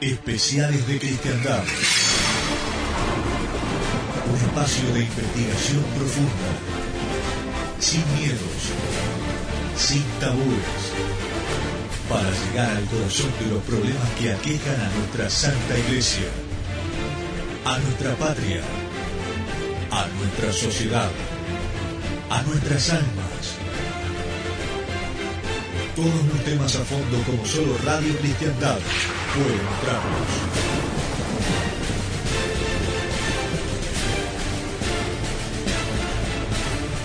Especiales de Cristiandad. Un espacio de investigación profunda. Sin miedos. Sin tabúes. Para llegar al corazón de los problemas que aquejan a nuestra Santa Iglesia. A nuestra patria. A nuestra sociedad. A nuestras almas. Todos los temas a fondo como solo Radio Cristiandad.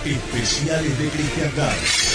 Especiales de Cristiandad.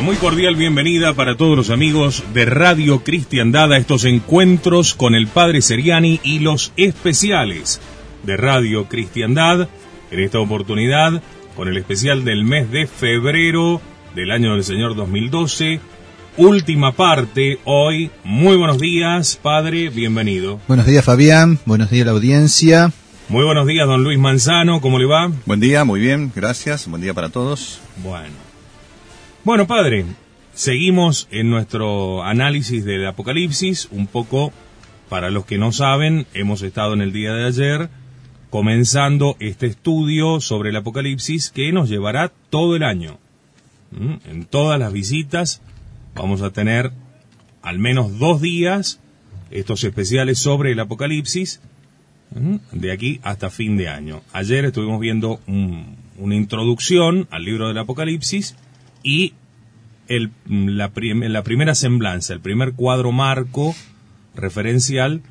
La muy cordial bienvenida para todos los amigos de Radio Cristiandad a estos encuentros con el Padre Seriani y los especiales de Radio Cristiandad. En esta oportunidad, con el especial del mes de febrero del año del Señor 2012. Última parte hoy. Muy buenos días, Padre, bienvenido. Buenos días, Fabián. Buenos días, la audiencia. Muy buenos días, don Luis Manzano. ¿Cómo le va? Buen día, muy bien, gracias. Buen día para todos. Bueno. Bueno, padre, seguimos en nuestro análisis del Apocalipsis. Un poco, para los que no saben, hemos estado en el día de ayer comenzando este estudio sobre el Apocalipsis que nos llevará todo el año. ¿Mm? En todas las visitas vamos a tener al menos dos días estos especiales sobre el Apocalipsis ¿Mm? de aquí hasta fin de año. Ayer estuvimos viendo un- una introducción al libro del Apocalipsis y el, la, prim- la primera semblanza, el primer cuadro marco referencial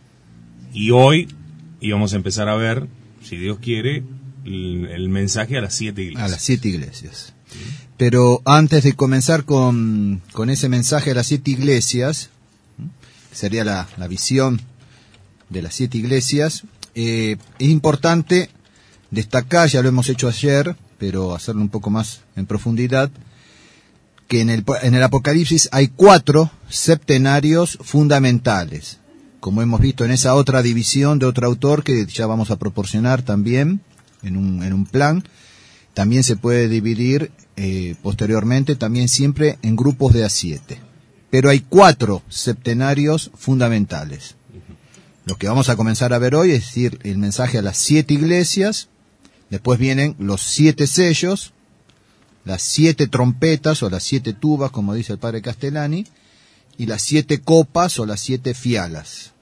y hoy íbamos a empezar a ver, si Dios quiere, el, mensaje a las siete iglesias. A las siete iglesias. Pero antes de comenzar con, con ese mensaje a las siete iglesias, que sería la, la visión de las siete iglesias, eh, es importante destacar, ya lo hemos hecho ayer, pero hacerlo un poco más en profundidad, que en el, en el Apocalipsis hay cuatro septenarios fundamentales, como hemos visto en esa otra división de otro autor que ya vamos a proporcionar también en un, en un plan. También se puede dividir eh, posteriormente, también siempre en grupos de a siete. Pero hay cuatro septenarios fundamentales. Lo que vamos a comenzar a ver hoy es decir, el mensaje a las siete iglesias, después vienen los siete sellos, las siete trompetas o las siete tubas, como dice el padre Castellani, y las siete copas o las siete fialas.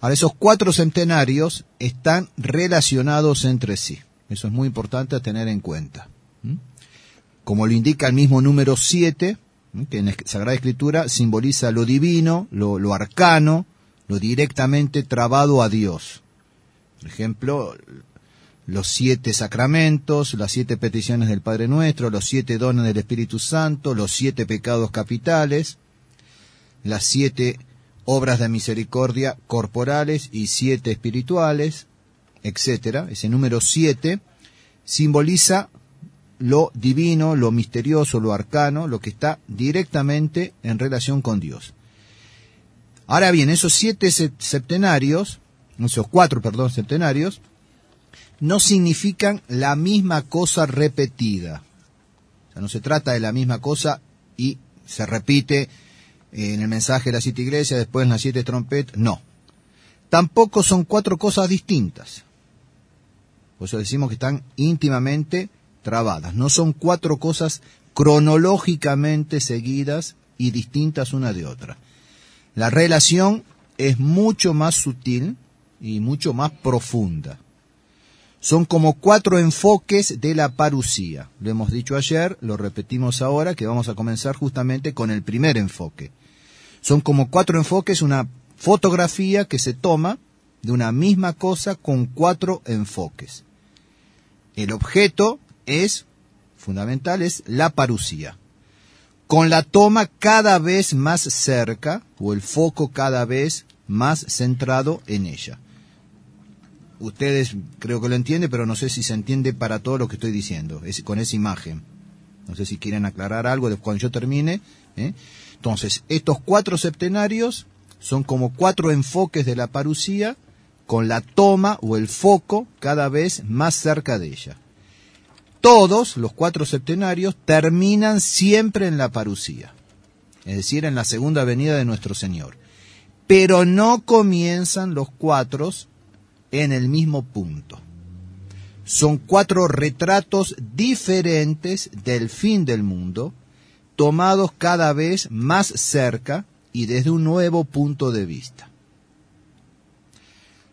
Ahora, esos cuatro centenarios están relacionados entre sí. Eso es muy importante a tener en cuenta. ¿Mm? Como lo indica el mismo número siete, ¿m? que en la Sagrada Escritura simboliza lo divino, lo, lo arcano, lo directamente trabado a Dios. Por ejemplo, los siete sacramentos, las siete peticiones del Padre Nuestro, los siete dones del Espíritu Santo, los siete pecados capitales, las siete obras de misericordia corporales y siete espirituales, etcétera. Ese número siete simboliza lo divino, lo misterioso, lo arcano, lo que está directamente en relación con Dios. Ahora bien, esos siete se- septenarios, esos cuatro, perdón, septenarios, no significan la misma cosa repetida. O sea, no se trata de la misma cosa y se repite en el mensaje de las siete iglesias, después en las siete trompetas. No. Tampoco son cuatro cosas distintas. Por eso decimos que están íntimamente trabadas. No son cuatro cosas cronológicamente seguidas y distintas una de otra. La relación es mucho más sutil y mucho más profunda. Son como cuatro enfoques de la parucía. Lo hemos dicho ayer, lo repetimos ahora, que vamos a comenzar justamente con el primer enfoque. Son como cuatro enfoques, una fotografía que se toma de una misma cosa con cuatro enfoques. El objeto es, fundamental, es la parucía. Con la toma cada vez más cerca, o el foco cada vez más centrado en ella. Ustedes creo que lo entienden, pero no sé si se entiende para todo lo que estoy diciendo, con esa imagen. No sé si quieren aclarar algo cuando yo termine. ¿eh? Entonces, estos cuatro septenarios son como cuatro enfoques de la parucía con la toma o el foco cada vez más cerca de ella. Todos los cuatro septenarios terminan siempre en la parucía, es decir, en la segunda venida de nuestro Señor. Pero no comienzan los cuatro en el mismo punto. Son cuatro retratos diferentes del fin del mundo, tomados cada vez más cerca y desde un nuevo punto de vista.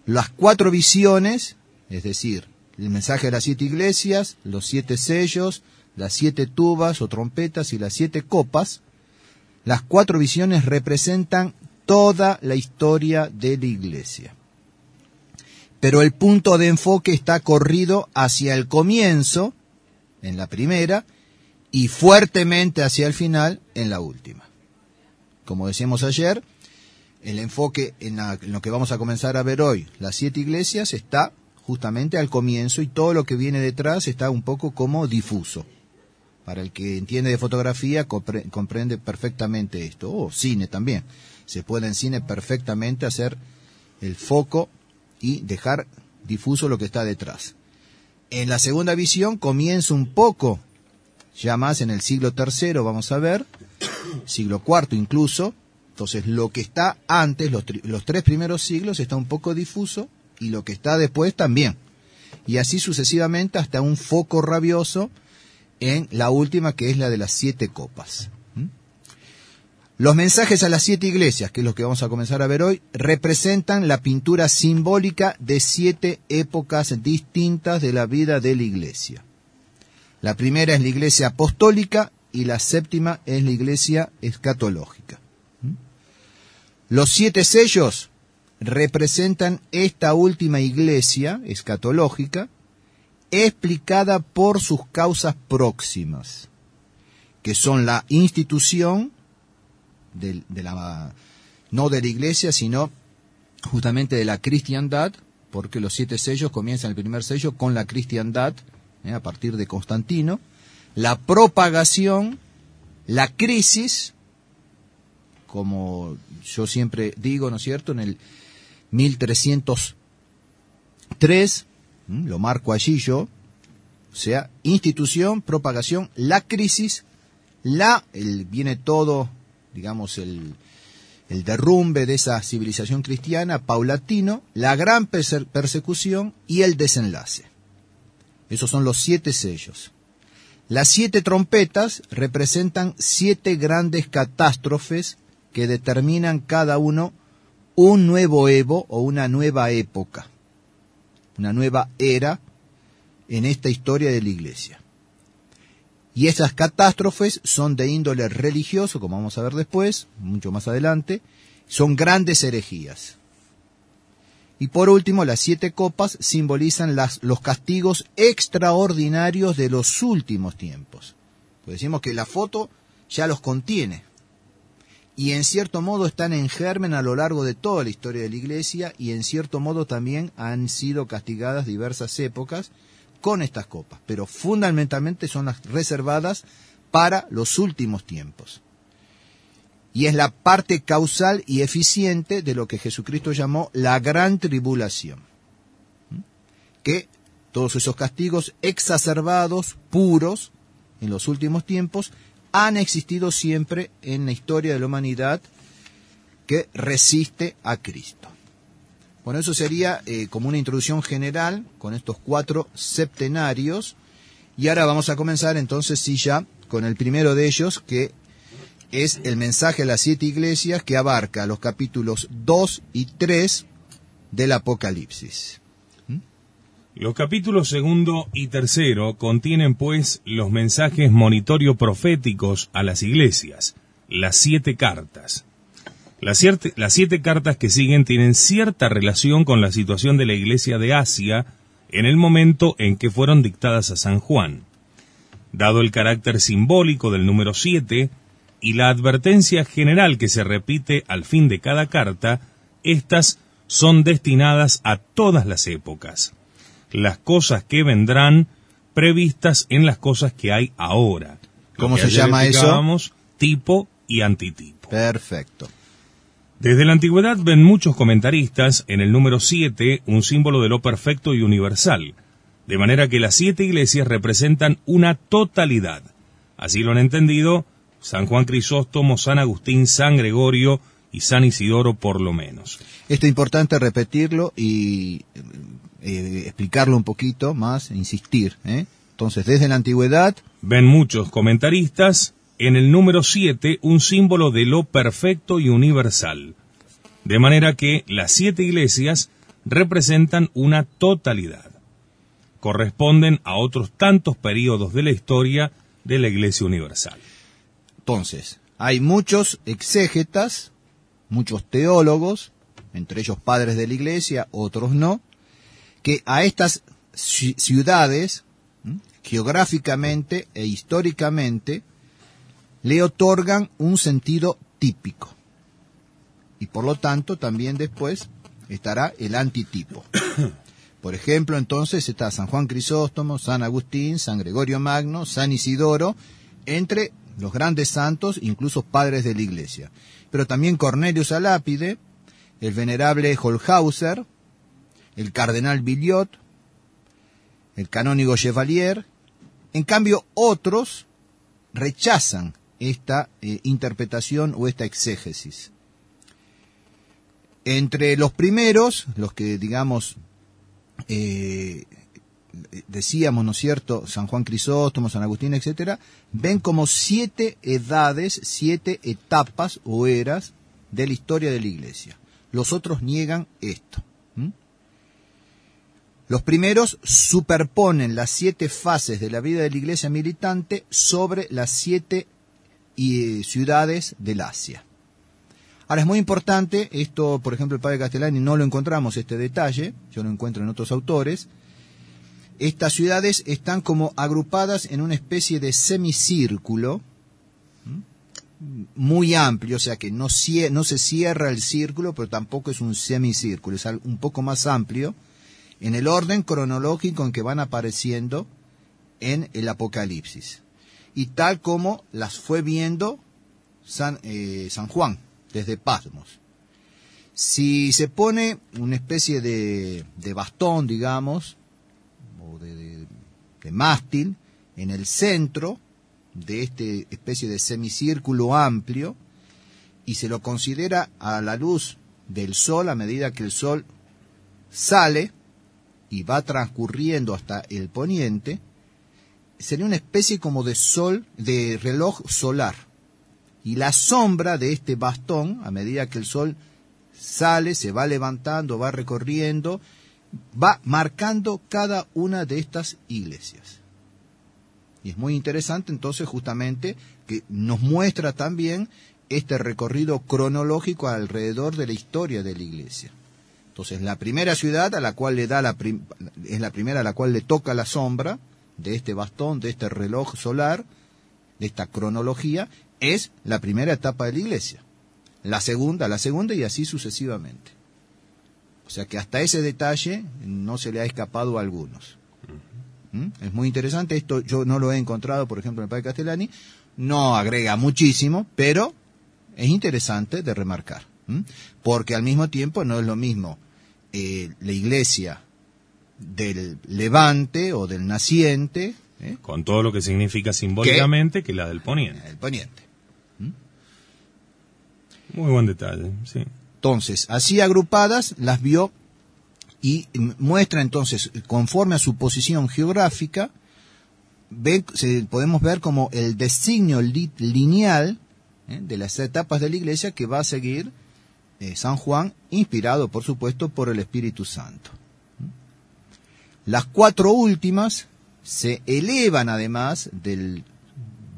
Las cuatro visiones, es decir, el mensaje de las siete iglesias, los siete sellos, las siete tubas o trompetas y las siete copas, las cuatro visiones representan toda la historia de la iglesia. Pero el punto de enfoque está corrido hacia el comienzo, en la primera, y fuertemente hacia el final, en la última. Como decíamos ayer, el enfoque en, lo que vamos a comenzar a ver hoy, las siete iglesias, está justamente al comienzo y todo lo que viene detrás está un poco como difuso. Para el que entiende de fotografía comprende perfectamente esto, o cine también. Se puede en cine perfectamente hacer el foco y dejar difuso lo que está detrás. En la segunda visión comienza un poco, ya más en el siglo III, vamos a ver, siglo IV incluso, entonces, lo que está antes, los, tres primeros siglos, está un poco difuso y lo que está después también. Y así sucesivamente hasta un foco rabioso en la última, que es la de las siete copas. ¿Mm? Los mensajes a las siete iglesias, que es lo que vamos a comenzar a ver hoy, representan la pintura simbólica de siete épocas distintas de la vida de la iglesia. La primera es la iglesia apostólica y la séptima es la iglesia escatológica. Los siete sellos representan esta última iglesia escatológica explicada por sus causas próximas, que son la institución de, la, no de la iglesia, sino justamente de la cristiandad, porque los siete sellos comienzan el primer sello con la cristiandad, eh, a partir de Constantino, la propagación, la crisis, como yo siempre digo, ¿no es cierto?, en el 1303, lo marco allí yo, o sea, institución, propagación, la crisis, la, el, viene todo, digamos, el, el derrumbe de esa civilización cristiana paulatino, la gran persecución y el desenlace. Esos son los siete sellos. Las siete trompetas representan siete grandes catástrofes que determinan cada uno un nuevo Evo o una nueva época, una nueva era en esta historia de la Iglesia. Y esas catástrofes son de índole religioso, como vamos a ver después, mucho más adelante, son grandes herejías. Y por último, las siete copas simbolizan los castigos extraordinarios de los últimos tiempos. Pues decimos que la foto ya los contiene y en cierto modo están en germen a lo largo de toda la historia de la Iglesia y en cierto modo también han sido castigadas diversas épocas con estas copas, pero fundamentalmente son las reservadas para los últimos tiempos. Y es la parte causal y eficiente de lo que Jesucristo llamó la gran tribulación. Que todos esos castigos exacerbados, puros, en los últimos tiempos, han existido siempre en la historia de la humanidad que resiste a Cristo. Bueno, eso sería eh, como una introducción general con estos cuatro septenarios. Y ahora vamos a comenzar entonces sí ya con el primero de ellos, que es el mensaje a las siete iglesias que abarca los capítulos 2 y 3 del Apocalipsis. Los capítulos segundo y tercero contienen pues los mensajes monitorio proféticos a las iglesias, las siete cartas. Las siete, las siete cartas que siguen tienen cierta relación con la situación de la iglesia de Asia en el momento en que fueron dictadas a San Juan. Dado el carácter simbólico del número 7 y la advertencia general que se repite al fin de cada carta, estas son destinadas a todas las épocas. Las cosas que vendrán previstas en las cosas que hay ahora. ¿Cómo se llama eso? Tipo y antitipo. Perfecto. Desde la antigüedad ven muchos comentaristas en el número 7 un símbolo de lo perfecto y universal, de manera que las siete iglesias representan una totalidad. Así lo han entendido San Juan Crisóstomo, San Agustín, San Gregorio y San Isidoro por lo menos. Esto es importante repetirlo y eh, explicarlo un poquito más, insistir. ¿eh? Entonces, desde la antigüedad, Ven muchos comentaristas en el número 7 un símbolo de lo perfecto y universal, de manera que las siete iglesias representan una totalidad. Corresponden a otros tantos periodos de la historia de la Iglesia Universal. entonces, hay muchos exégetas, muchos teólogos, entre ellos padres de la iglesia, otros no, que a estas ci- ciudades, geográficamente e históricamente, le otorgan un sentido típico. Y por lo tanto también después estará el antitipo. Por ejemplo, entonces está San Juan Crisóstomo, San Agustín, San Gregorio Magno, San Isidoro, entre los grandes santos, incluso padres de la iglesia. Pero también Cornelio Salápide, el venerable Holhauser, el cardenal Billiot, el canónigo Chevalier. En cambio, otros rechazan esta eh, interpretación o esta exégesis. Entre los primeros, los que digamos eh, decíamos, ¿no es cierto?, San Juan Crisóstomo, San Agustín, etcétera, ven como siete edades, siete etapas o eras de la historia de la Iglesia. Los otros niegan esto. Los primeros superponen las siete fases de la vida de la Iglesia militante sobre las siete eh, ciudades del Asia. Ahora es muy importante, esto por ejemplo el padre Castellani no lo encontramos este detalle, yo lo encuentro en otros autores, estas ciudades están como agrupadas en una especie de semicírculo muy amplio, o sea que no, no se cierra el círculo, pero tampoco es un semicírculo, es un poco más amplio, en el orden cronológico en que van apareciendo en el Apocalipsis. Y tal como las fue viendo San, eh, Juan desde Patmos. Si se pone una especie de, de bastón, digamos, o de, de- de mástil, en el centro de este especie de semicírculo amplio, y se lo considera a la luz del sol a medida que el sol sale y va transcurriendo hasta el poniente, sería una especie como de sol, de reloj solar. Y la sombra de este bastón, a medida que el sol sale, se va levantando, va recorriendo, va marcando cada una de estas iglesias. Y es muy interesante entonces justamente que nos muestra también este recorrido cronológico alrededor de la historia de la iglesia. Entonces, la primera ciudad a la cual le da la es la primera a la cual le toca la sombra de este bastón, de este reloj solar, de esta cronología, es la primera etapa de la iglesia. La segunda, la segunda y así sucesivamente. O sea que hasta ese detalle no se le ha escapado a algunos. ¿Mm? Es muy interesante, esto yo no lo he encontrado, por ejemplo, en el Padre Castellani, no agrega muchísimo, pero es interesante de remarcar, ¿m? porque al mismo tiempo no es lo mismo eh, la iglesia del levante o del naciente, ¿eh? Con todo lo que significa simbólicamente que la del poniente. el poniente. Muy buen detalle, sí. Entonces, así agrupadas, las vio y mm, muestra entonces, conforme a su posición geográfica, ve- se- podemos ver como el designio li- lineal ¿eh? de las etapas de la iglesia que va a seguir eh, San Juan, inspirado por supuesto por el Espíritu Santo. Las cuatro últimas se elevan además del,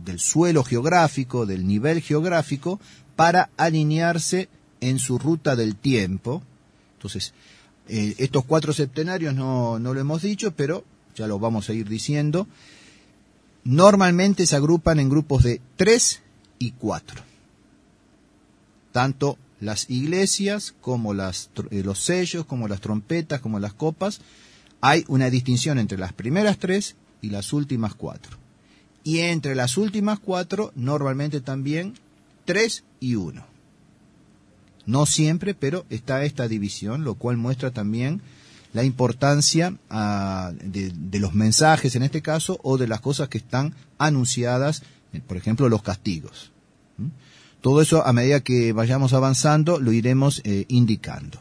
del suelo geográfico, del nivel geográfico, para alinearse en su ruta del tiempo. Entonces, eh, estos cuatro septenarios no, no lo hemos dicho, pero ya lo vamos a ir diciendo. Normalmente se agrupan en grupos de tres y cuatro. Tanto las iglesias como eh, los sellos, como las trompetas, como las copas, hay una distinción entre las primeras tres y las últimas cuatro. Y entre las últimas cuatro, normalmente también tres y uno. No siempre, pero está esta división, lo cual muestra también la importancia ah, de, los mensajes en este caso o de las cosas que están anunciadas, eh, por ejemplo, los castigos. ¿Mm? Todo eso a medida que vayamos avanzando lo iremos eh, indicando.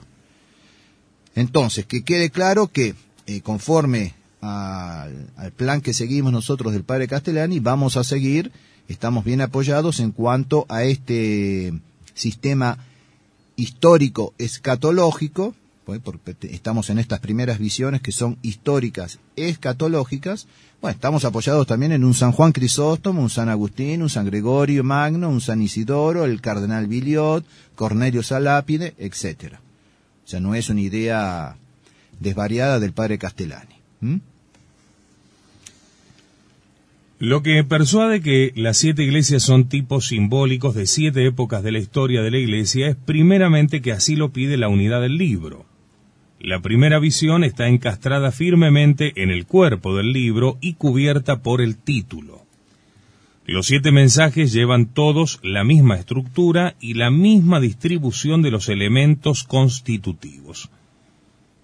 Entonces, que quede claro que conforme al, plan que seguimos nosotros del Padre Castellani, vamos a seguir, estamos bien apoyados en cuanto a este sistema histórico escatológico, pues, porque estamos en estas primeras visiones que son históricas escatológicas, bueno, estamos apoyados también en un San Juan Crisóstomo, un San Agustín, un San Gregorio Magno, un San Isidoro, el Cardenal Biliot, Cornelio Salápide, etc. O sea, no es una idea desvariada del padre Castellani. Lo que persuade que las siete iglesias son tipos simbólicos de siete épocas de la historia de la iglesia es primeramente que así lo pide la unidad del libro. La primera visión está encastrada firmemente en el cuerpo del libro y cubierta por el título. Los siete mensajes llevan todos la misma estructura y la misma distribución de los elementos constitutivos.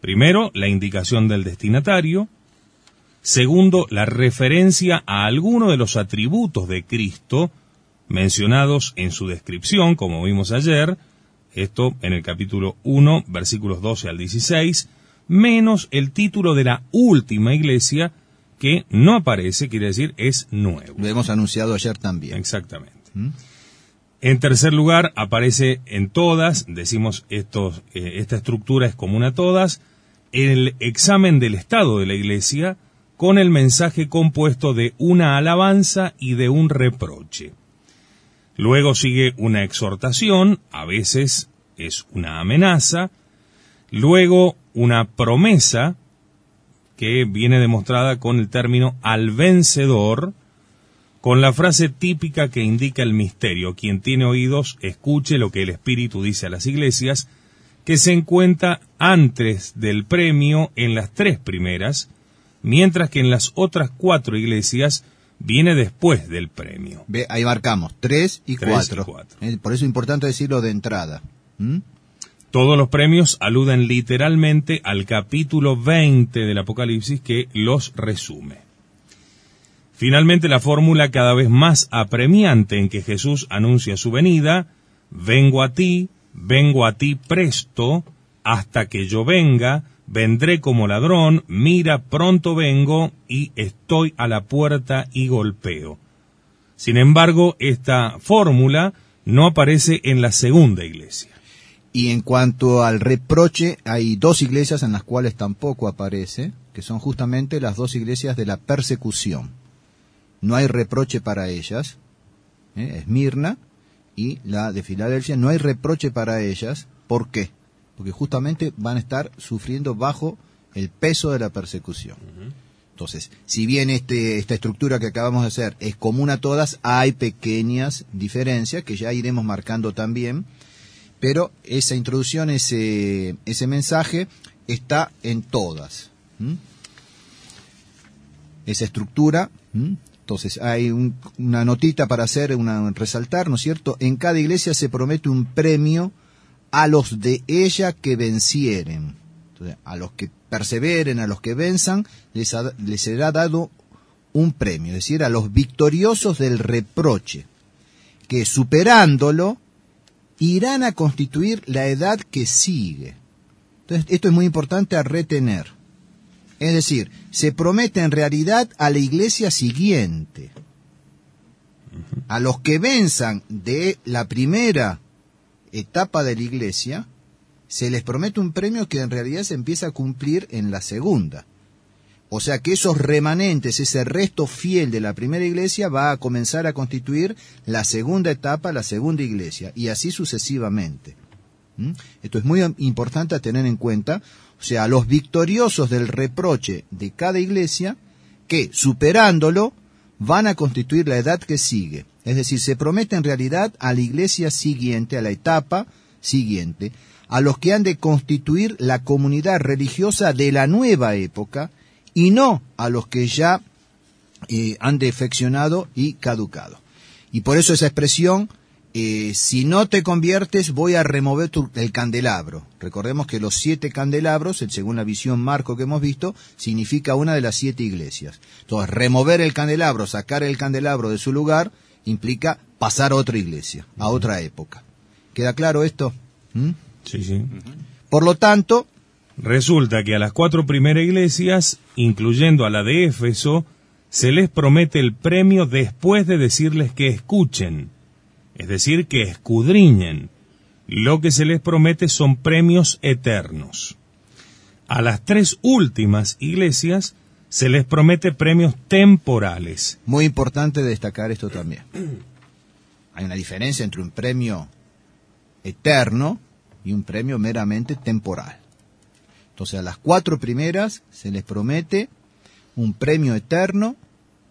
Primero, la indicación del destinatario. Segundo, la referencia a alguno de los atributos de Cristo mencionados en su descripción, como vimos ayer, esto en el capítulo 1, versículos 12 al 16, menos el título de la última iglesia, que no aparece, quiere decir, es nuevo. Lo hemos anunciado ayer también. Exactamente. ¿Mm? En tercer lugar, aparece en todas, decimos estos, eh, esta estructura es común a todas, el examen del estado de la iglesia con el mensaje compuesto de una alabanza y de un reproche. Luego sigue una exhortación, a veces es una amenaza, luego una promesa, que viene demostrada con el término al vencedor, con la frase típica que indica el misterio, quien tiene oídos, escuche lo que el Espíritu dice a las iglesias, que se encuentra antes del premio en las tres primeras, mientras que en las otras cuatro iglesias viene después del premio. Ve, ahí marcamos, tres y, Tres cuatro. y cuatro. Eh, Por eso es importante decirlo de entrada. ¿Mm? Todos los premios aluden literalmente al capítulo 20 del Apocalipsis que los resume. Finalmente la fórmula cada vez más apremiante en que Jesús anuncia su venida, vengo a ti, vengo a ti presto, hasta que yo venga, vendré como ladrón, mira, pronto vengo y estoy a la puerta y golpeo. Sin embargo, esta fórmula no aparece en la segunda iglesia. Y en cuanto al reproche, hay dos iglesias en las cuales tampoco aparece, que son justamente las dos iglesias de la persecución. No hay reproche para ellas, ¿eh? Esmirna y la de Filadelfia, no hay reproche para ellas. ¿Por qué? Porque justamente van a estar sufriendo bajo el peso de la persecución. Entonces, si bien este, esta estructura que acabamos de hacer es común a todas, hay pequeñas diferencias que ya iremos marcando también, pero esa introducción, ese, ese mensaje está en todas. Esa estructura, entonces hay un- una notita para hacer, una, resaltar, ¿no es cierto? En cada iglesia se promete un premio a los de ella que vencieren. Entonces, a los que perseveren, a los que venzan, les, ha- les será dado un premio, es decir, a los victoriosos del reproche, que superándolo, irán a constituir la edad que sigue. Entonces, esto es muy importante a retener. Es decir, se promete en realidad a la iglesia siguiente. A los que venzan de la primera etapa de la iglesia, se les promete un premio que en realidad se empieza a cumplir en la segunda. O sea que esos remanentes, ese resto fiel de la primera iglesia va a comenzar a constituir la segunda etapa, la segunda iglesia, y así sucesivamente. ¿Mm? Esto es muy importante a tener en cuenta. O sea, los victoriosos del reproche de cada iglesia, que superándolo, van a constituir la edad que sigue. Es decir, se promete en realidad a la iglesia siguiente, a la etapa siguiente, a los que han de constituir la comunidad religiosa de la nueva época y no a los que ya eh, han defeccionado y caducado. Y por eso esa expresión, eh, si no te conviertes, voy a remover tu, el candelabro. Recordemos que los siete candelabros, según la visión marco que hemos visto, significa una de las siete iglesias. Entonces, remover el candelabro, sacar el candelabro de su lugar, implica pasar a otra iglesia, a otra época. ¿Queda claro esto? ¿Mm? Sí, sí. Por lo tanto, resulta que a las cuatro primeras iglesias, incluyendo a la de Éfeso, se les promete el premio después de decirles que escuchen, es decir, que escudriñen. Lo que se les promete son premios eternos. A las tres últimas iglesias se les promete premios temporales. Muy importante destacar esto también. Hay una diferencia entre un premio eterno y un premio meramente temporal. Entonces a las cuatro primeras se les promete un premio eterno,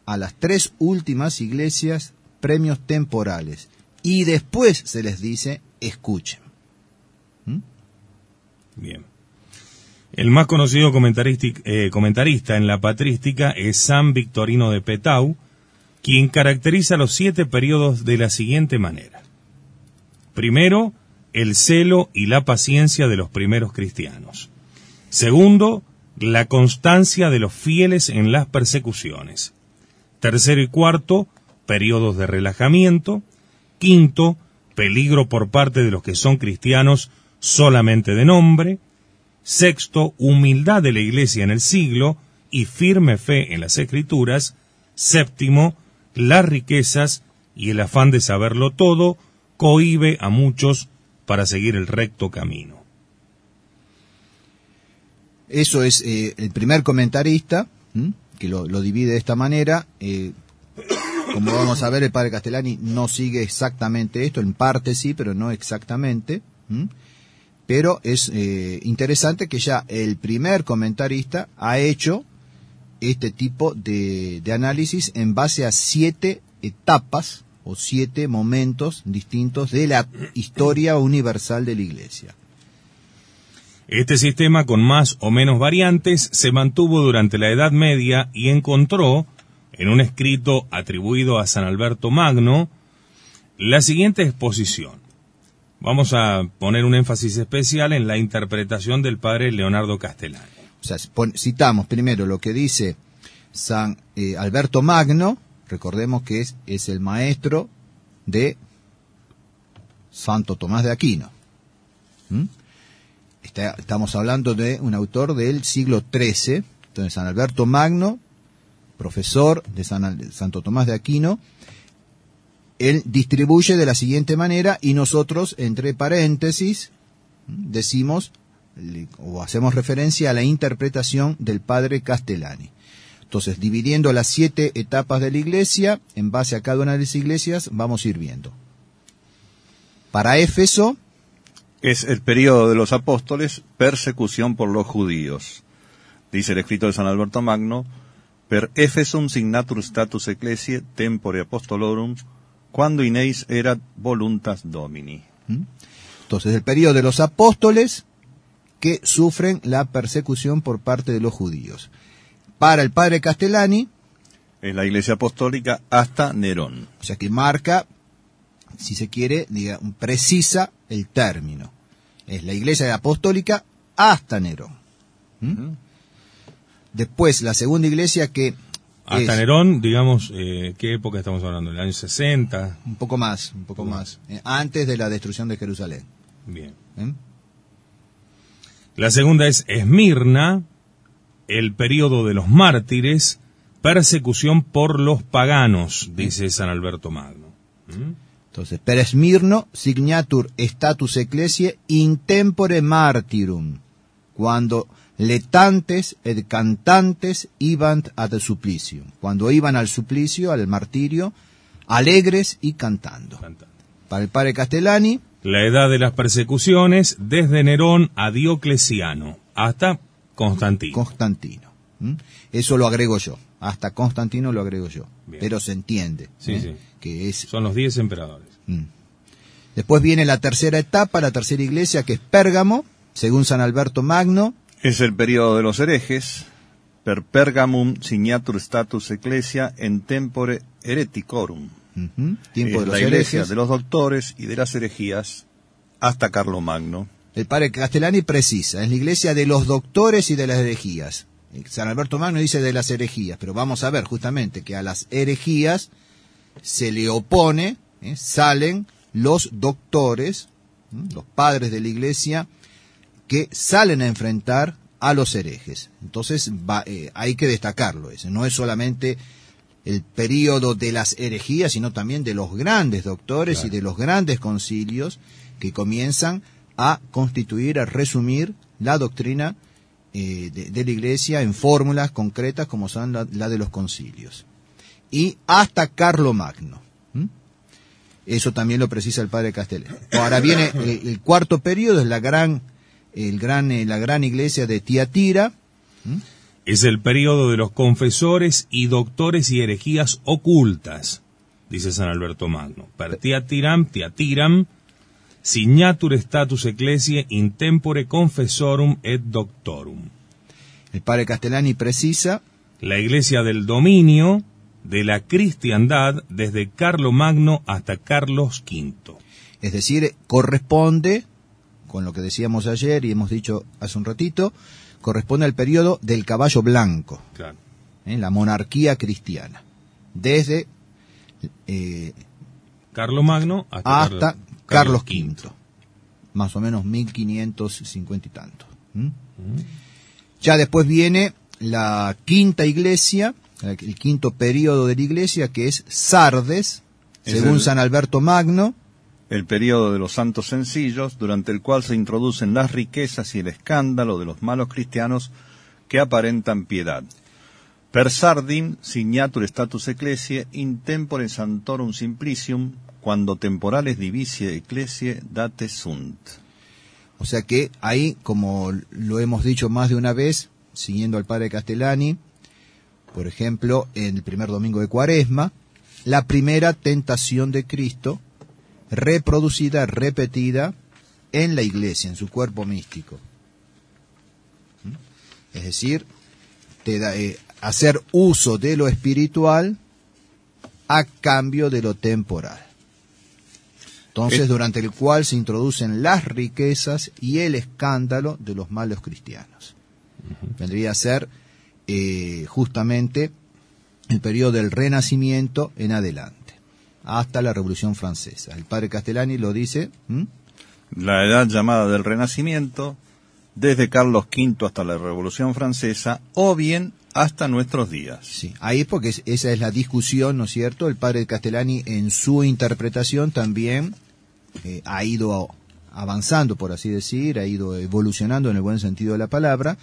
a las tres últimas iglesias premios temporales. Y después se les dice, escuchen. ¿Mm? Bien. El más conocido eh, comentarista en la patrística es San Victorino de Petau, quien caracteriza los siete periodos de la siguiente manera. Primero, el celo y la paciencia de los primeros cristianos. Segundo, la constancia de los fieles en las persecuciones. Tercero y cuarto, periodos de relajamiento. Quinto, peligro por parte de los que son cristianos solamente de nombre. Sexto, humildad de la Iglesia en el siglo y firme fe en las Escrituras. Séptimo, las riquezas y el afán de saberlo todo cohibe a muchos para seguir el recto camino. Eso es eh, el primer comentarista, que lo, divide de esta manera. Eh, como vamos a ver, el padre Castellani no sigue exactamente esto, en parte sí, pero no exactamente. Pero es eh, interesante que ya el primer comentarista ha hecho este tipo de, de análisis en base a siete etapas o siete momentos distintos de la historia universal de la Iglesia. Este sistema con más o menos variantes se mantuvo durante la Edad Media y encontró, en un escrito atribuido a San Alberto Magno, la siguiente exposición. Vamos a poner un énfasis especial en la interpretación del padre Leonardo Castellani. O sea, citamos primero lo que dice San eh, Alberto Magno, recordemos que es, es el maestro de Santo Tomás de Aquino. Estamos hablando de un autor del siglo XIII, entonces San Alberto Magno, profesor de San, Santo Tomás de Aquino, él distribuye de la siguiente manera y nosotros, entre paréntesis, decimos o hacemos referencia a la interpretación del padre Castellani. Entonces, dividiendo las siete etapas de la iglesia, en base a cada una de las iglesias, vamos a ir viendo. Para Éfeso, es el periodo de los apóstoles, persecución por los judíos. Dice el escrito de San Alberto Magno, per Ephesum signatur status ecclesiae tempore apostolorum, cuando ineis erat voluntas domini. ¿Mm? Entonces, el periodo de los apóstoles que sufren la persecución por parte de los judíos. Para el padre Castellani, es la iglesia apostólica hasta Nerón. O sea que marca, si se quiere, diga, precisa el término es la iglesia apostólica hasta Nerón. ¿Mm? Después, la segunda iglesia que... Hasta Nerón, digamos, eh, ¿qué época estamos hablando? ¿El año 60? Un poco más, un poco más. Eh, antes de la destrucción de Jerusalén. Bien. ¿Mm? La segunda es Esmirna, el periodo de los mártires, persecución por los paganos, dice San Alberto Magno. ¿Mm? Entonces, per Esmirno signatur status ecclesiae in tempore martyrum, cuando letantes ed cantantes iban ad suplicio, cuando iban al suplicio, al martirio, alegres y cantando. Para el padre Castellani, La edad de las persecuciones desde Nerón a Diocleciano hasta Constantino. Constantino. Eso lo agrego yo. Hasta Constantino lo agrego yo. Bien. Pero se entiende Sí, ¿eh? sí. que es Son los diez emperadores. Mm. Después viene la tercera etapa, la tercera iglesia, que es Pérgamo, según San Alberto Magno. Es el periodo de los herejes, per pergamum signatur status ecclesia en tempore hereticorum. Tiempo de los la iglesia herejes. de los doctores y de las herejías hasta Carlomagno. El padre Castellani precisa, es la iglesia de los doctores y de las herejías. San Alberto Magno dice de las herejías, pero vamos a ver justamente que a las herejías se le opone, ¿eh? salen los doctores, los padres de la iglesia, que salen a enfrentar a los herejes. Entonces va- eh, hay que destacarlo ese. No es solamente el periodo de las herejías, sino también de los grandes doctores y de los grandes concilios que comienzan a constituir, a resumir la doctrina eh, de, de la iglesia en fórmulas concretas como son la, la de los concilios. Y hasta Carlomagno. ¿m? Eso también lo precisa el padre Castellano. Ahora viene el, el cuarto periodo, es la gran, el gran, eh, la gran iglesia de Tiatira, Es el periodo de los confesores y doctores y herejías ocultas, dice San Alberto Magno. Per tiatiram, tiatiram, signatur status ecclesiae in tempore confessorum et doctorum. el padre Castellani precisa La iglesia del dominio de la cristiandad desde Carlo Magno hasta Carlos V. Es decir, corresponde, con lo que decíamos ayer y hemos dicho hace un ratito, corresponde al periodo del caballo blanco, Claro. ¿eh? la monarquía cristiana, desde eh, Carlo Magno hasta, hasta Carlos V, más o menos 1550 y tanto. Ya después viene la quinta iglesia, el quinto periodo de la iglesia, que es Sardes, Es según el- San Alberto Magno, El periodo de los santos sencillos, durante el cual se introducen las riquezas y el escándalo de los malos cristianos que aparentan piedad. Per sardim signatur status ecclesiae in tempore santorum simplicium, cuando temporales divisie ecclesiae date sunt. O sea que ahí, como lo hemos dicho más de una vez, siguiendo al padre Castellani, por ejemplo, en el primer domingo de Cuaresma, la primera tentación de Cristo, reproducida, repetida en la iglesia, en su cuerpo místico. ¿Mm? Es decir, te da, eh, hacer uso de lo espiritual a cambio de lo temporal. Entonces, durante el cual se introducen las riquezas y el escándalo de los malos cristianos. Vendría a ser eh, justamente el periodo del Renacimiento en adelante, hasta la Revolución Francesa. El padre Castellani lo dice, ¿m? La edad llamada del Renacimiento, desde Carlos V hasta la Revolución Francesa, o bien hasta nuestros días. sí, ahí porque es- esa es la discusión, ¿no es cierto? El padre Castellani en su interpretación también eh, ha ido avanzando, por así decir, ha ido evolucionando en el buen sentido de la palabra,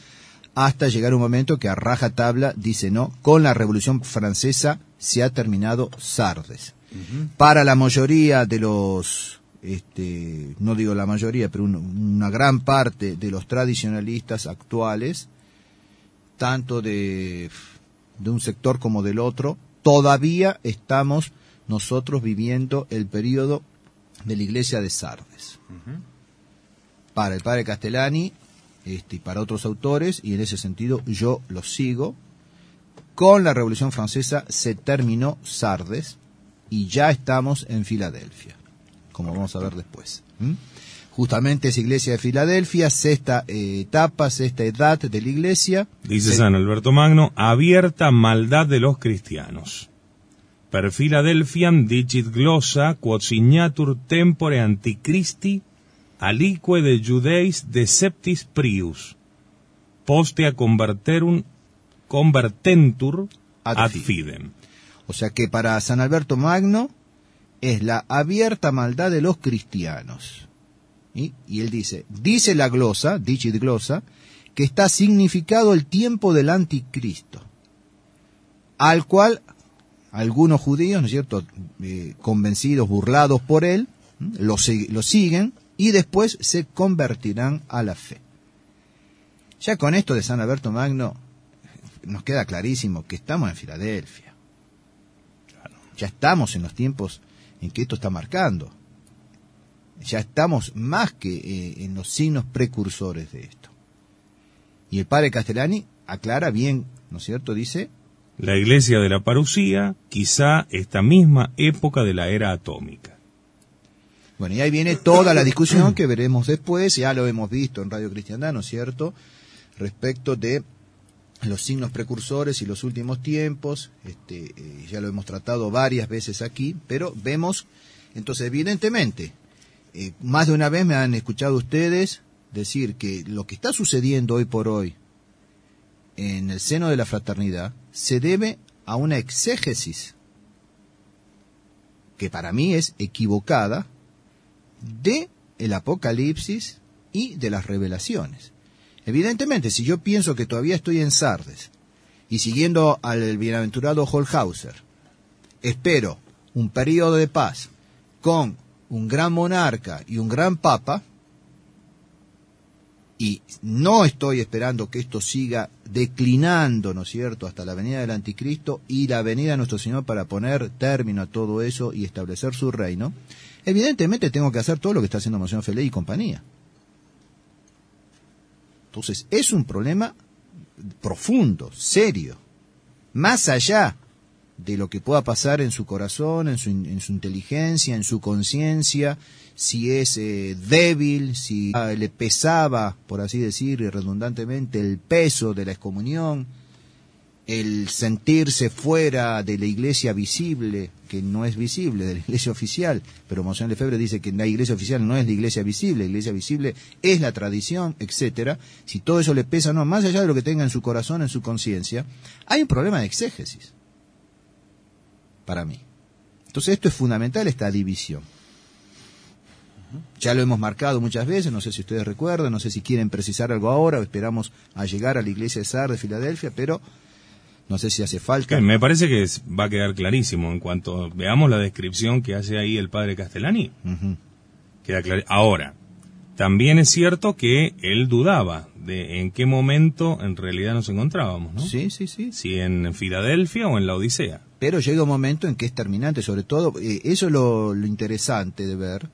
hasta llegar un momento que a raja tabla dice no, con la Revolución Francesa se ha terminado Sardes. Para la mayoría de los, este, no digo la mayoría, pero un- una gran parte de los tradicionalistas actuales, tanto de, de un sector como del otro, todavía estamos nosotros viviendo el periodo de la iglesia de Sardes. Para el padre Castellani este, y para otros autores, y en ese sentido yo lo sigo, con la Revolución Francesa se terminó Sardes y ya estamos en Filadelfia, como vamos a ver después. ¿Mm? Justamente esa iglesia de Filadelfia, sexta eh, etapa, sexta edad de la iglesia. Dice se- San Alberto Magno, abierta maldad de los cristianos. Per Philadelphiam dicit glossa quod signatur tempore antichristi alique de judeis deceptis prius postea converterum convertentur Ad ad fidem. O sea que para San Alberto Magno es la abierta maldad de los cristianos. ¿Y? Él dice, dice la glosa, dicit glosa, que está significado el tiempo del anticristo, al cual algunos judíos, ¿no es cierto?, eh, convencidos, burlados por él, lo, lo siguen y después se convertirán a la fe. Ya con esto de San Alberto Magno nos queda clarísimo que estamos en Filadelfia. Ya estamos en los tiempos en que esto está marcando. Ya estamos más que eh, en los signos precursores de esto. Y el padre Castellani aclara bien, ¿no es cierto? Dice... La iglesia de la parucía, quizá esta misma época de la era atómica. Bueno, y ahí viene toda la discusión que veremos después, ya lo hemos visto en Radio Cristiandad, ¿no es cierto? Respecto de los signos precursores y los últimos tiempos, este, eh, ya lo hemos tratado varias veces aquí, pero vemos, entonces evidentemente, eh, más de una vez me han escuchado ustedes decir que lo que está sucediendo hoy por hoy en el seno de la fraternidad se debe a una exégesis que para mí es equivocada de el Apocalipsis y de las revelaciones. Evidentemente, si yo pienso que todavía estoy en Sardes y siguiendo al bienaventurado Holhauser, espero un periodo de paz con un gran monarca y un gran papa, y no estoy esperando que esto siga declinando, ¿no es cierto?, hasta la venida del anticristo y la venida de nuestro Señor para poner término a todo eso y establecer su reino, evidentemente tengo que hacer todo lo que está haciendo Monseñor Felé y compañía. Entonces, es un problema profundo, serio, más allá de lo que pueda pasar en su corazón, en su, en su inteligencia, en su conciencia, si es eh, débil, si ah, le pesaba, por así decir, redundantemente, el peso de la excomunión, el sentirse fuera de la iglesia visible, que no es visible, de la iglesia oficial, pero Monseñor Lefebvre dice que la iglesia oficial no es la iglesia visible, la iglesia visible es la tradición, etcétera. Si todo eso le pesa, no, más allá de lo que tenga en su corazón, en su conciencia, hay un problema de exégesis para mí. Entonces esto es fundamental, esta división. Ya lo hemos marcado muchas veces, no sé si ustedes recuerdan, no sé si quieren precisar algo ahora, esperamos a llegar a la iglesia de Sar de Filadelfia, pero no sé si hace falta. Me parece que va a quedar clarísimo en cuanto veamos la descripción que hace ahí el padre Castellani. Queda claro. Ahora, también es cierto que él dudaba de en qué momento en realidad nos encontrábamos, ¿no? Sí, sí, sí. Si en Filadelfia o en la Odisea. Pero llega un momento en que es terminante, sobre todo, eh, eso es lo, interesante de ver,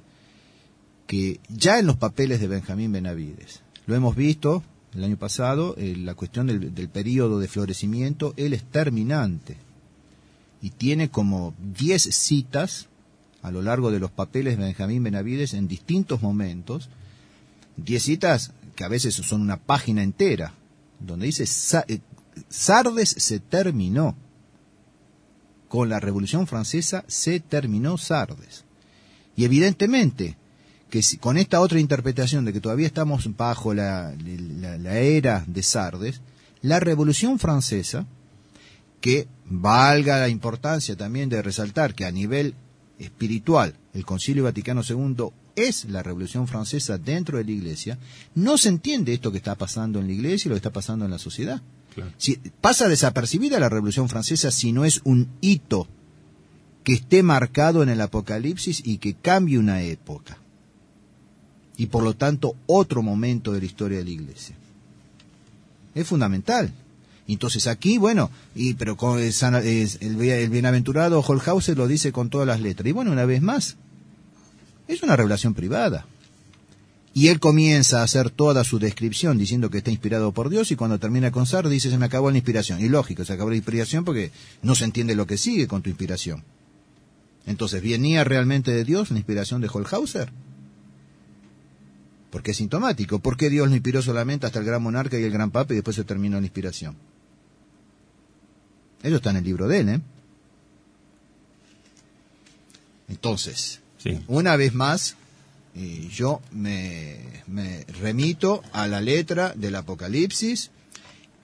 que ya en los papeles de Benjamín Benavides, lo hemos visto el año pasado, eh, la cuestión del, del periodo de florecimiento, él es terminante y tiene como 10 citas a lo largo de los papeles de Benjamín Benavides en distintos momentos, 10 citas que a veces son una página entera, donde dice eh, Sardes se terminó. Con la Revolución Francesa se terminó Sardes. Y evidentemente que con esta otra interpretación de que todavía estamos bajo la, la era de Sardes, la Revolución Francesa, que valga la importancia también de resaltar que a nivel espiritual el Concilio Vaticano II es la Revolución Francesa dentro de la Iglesia, no se entiende esto que está pasando en la Iglesia y lo que está pasando en la sociedad. Si, pasa desapercibida la Revolución Francesa si no es un hito que esté marcado en el Apocalipsis y que cambie una época. Y por lo tanto otro momento de la historia de la Iglesia. Es fundamental. Entonces aquí, bueno, y pero con el, el, bienaventurado Holhauser lo dice con todas las letras. Y bueno, una vez más, es una revelación privada. Y él comienza a hacer toda su descripción diciendo que está inspirado por Dios y cuando termina con Sar dice se me acabó la inspiración. Y lógico, se acabó la inspiración porque no se entiende lo que sigue con tu inspiración. Entonces, ¿venía realmente de Dios la inspiración de Holhauser? Porque es sintomático. ¿Por qué Dios lo inspiró solamente hasta el gran monarca y el gran papa y después se terminó la inspiración? Eso está en el libro de él, ¿eh? Entonces, una vez más, eh, yo me, remito a la letra del Apocalipsis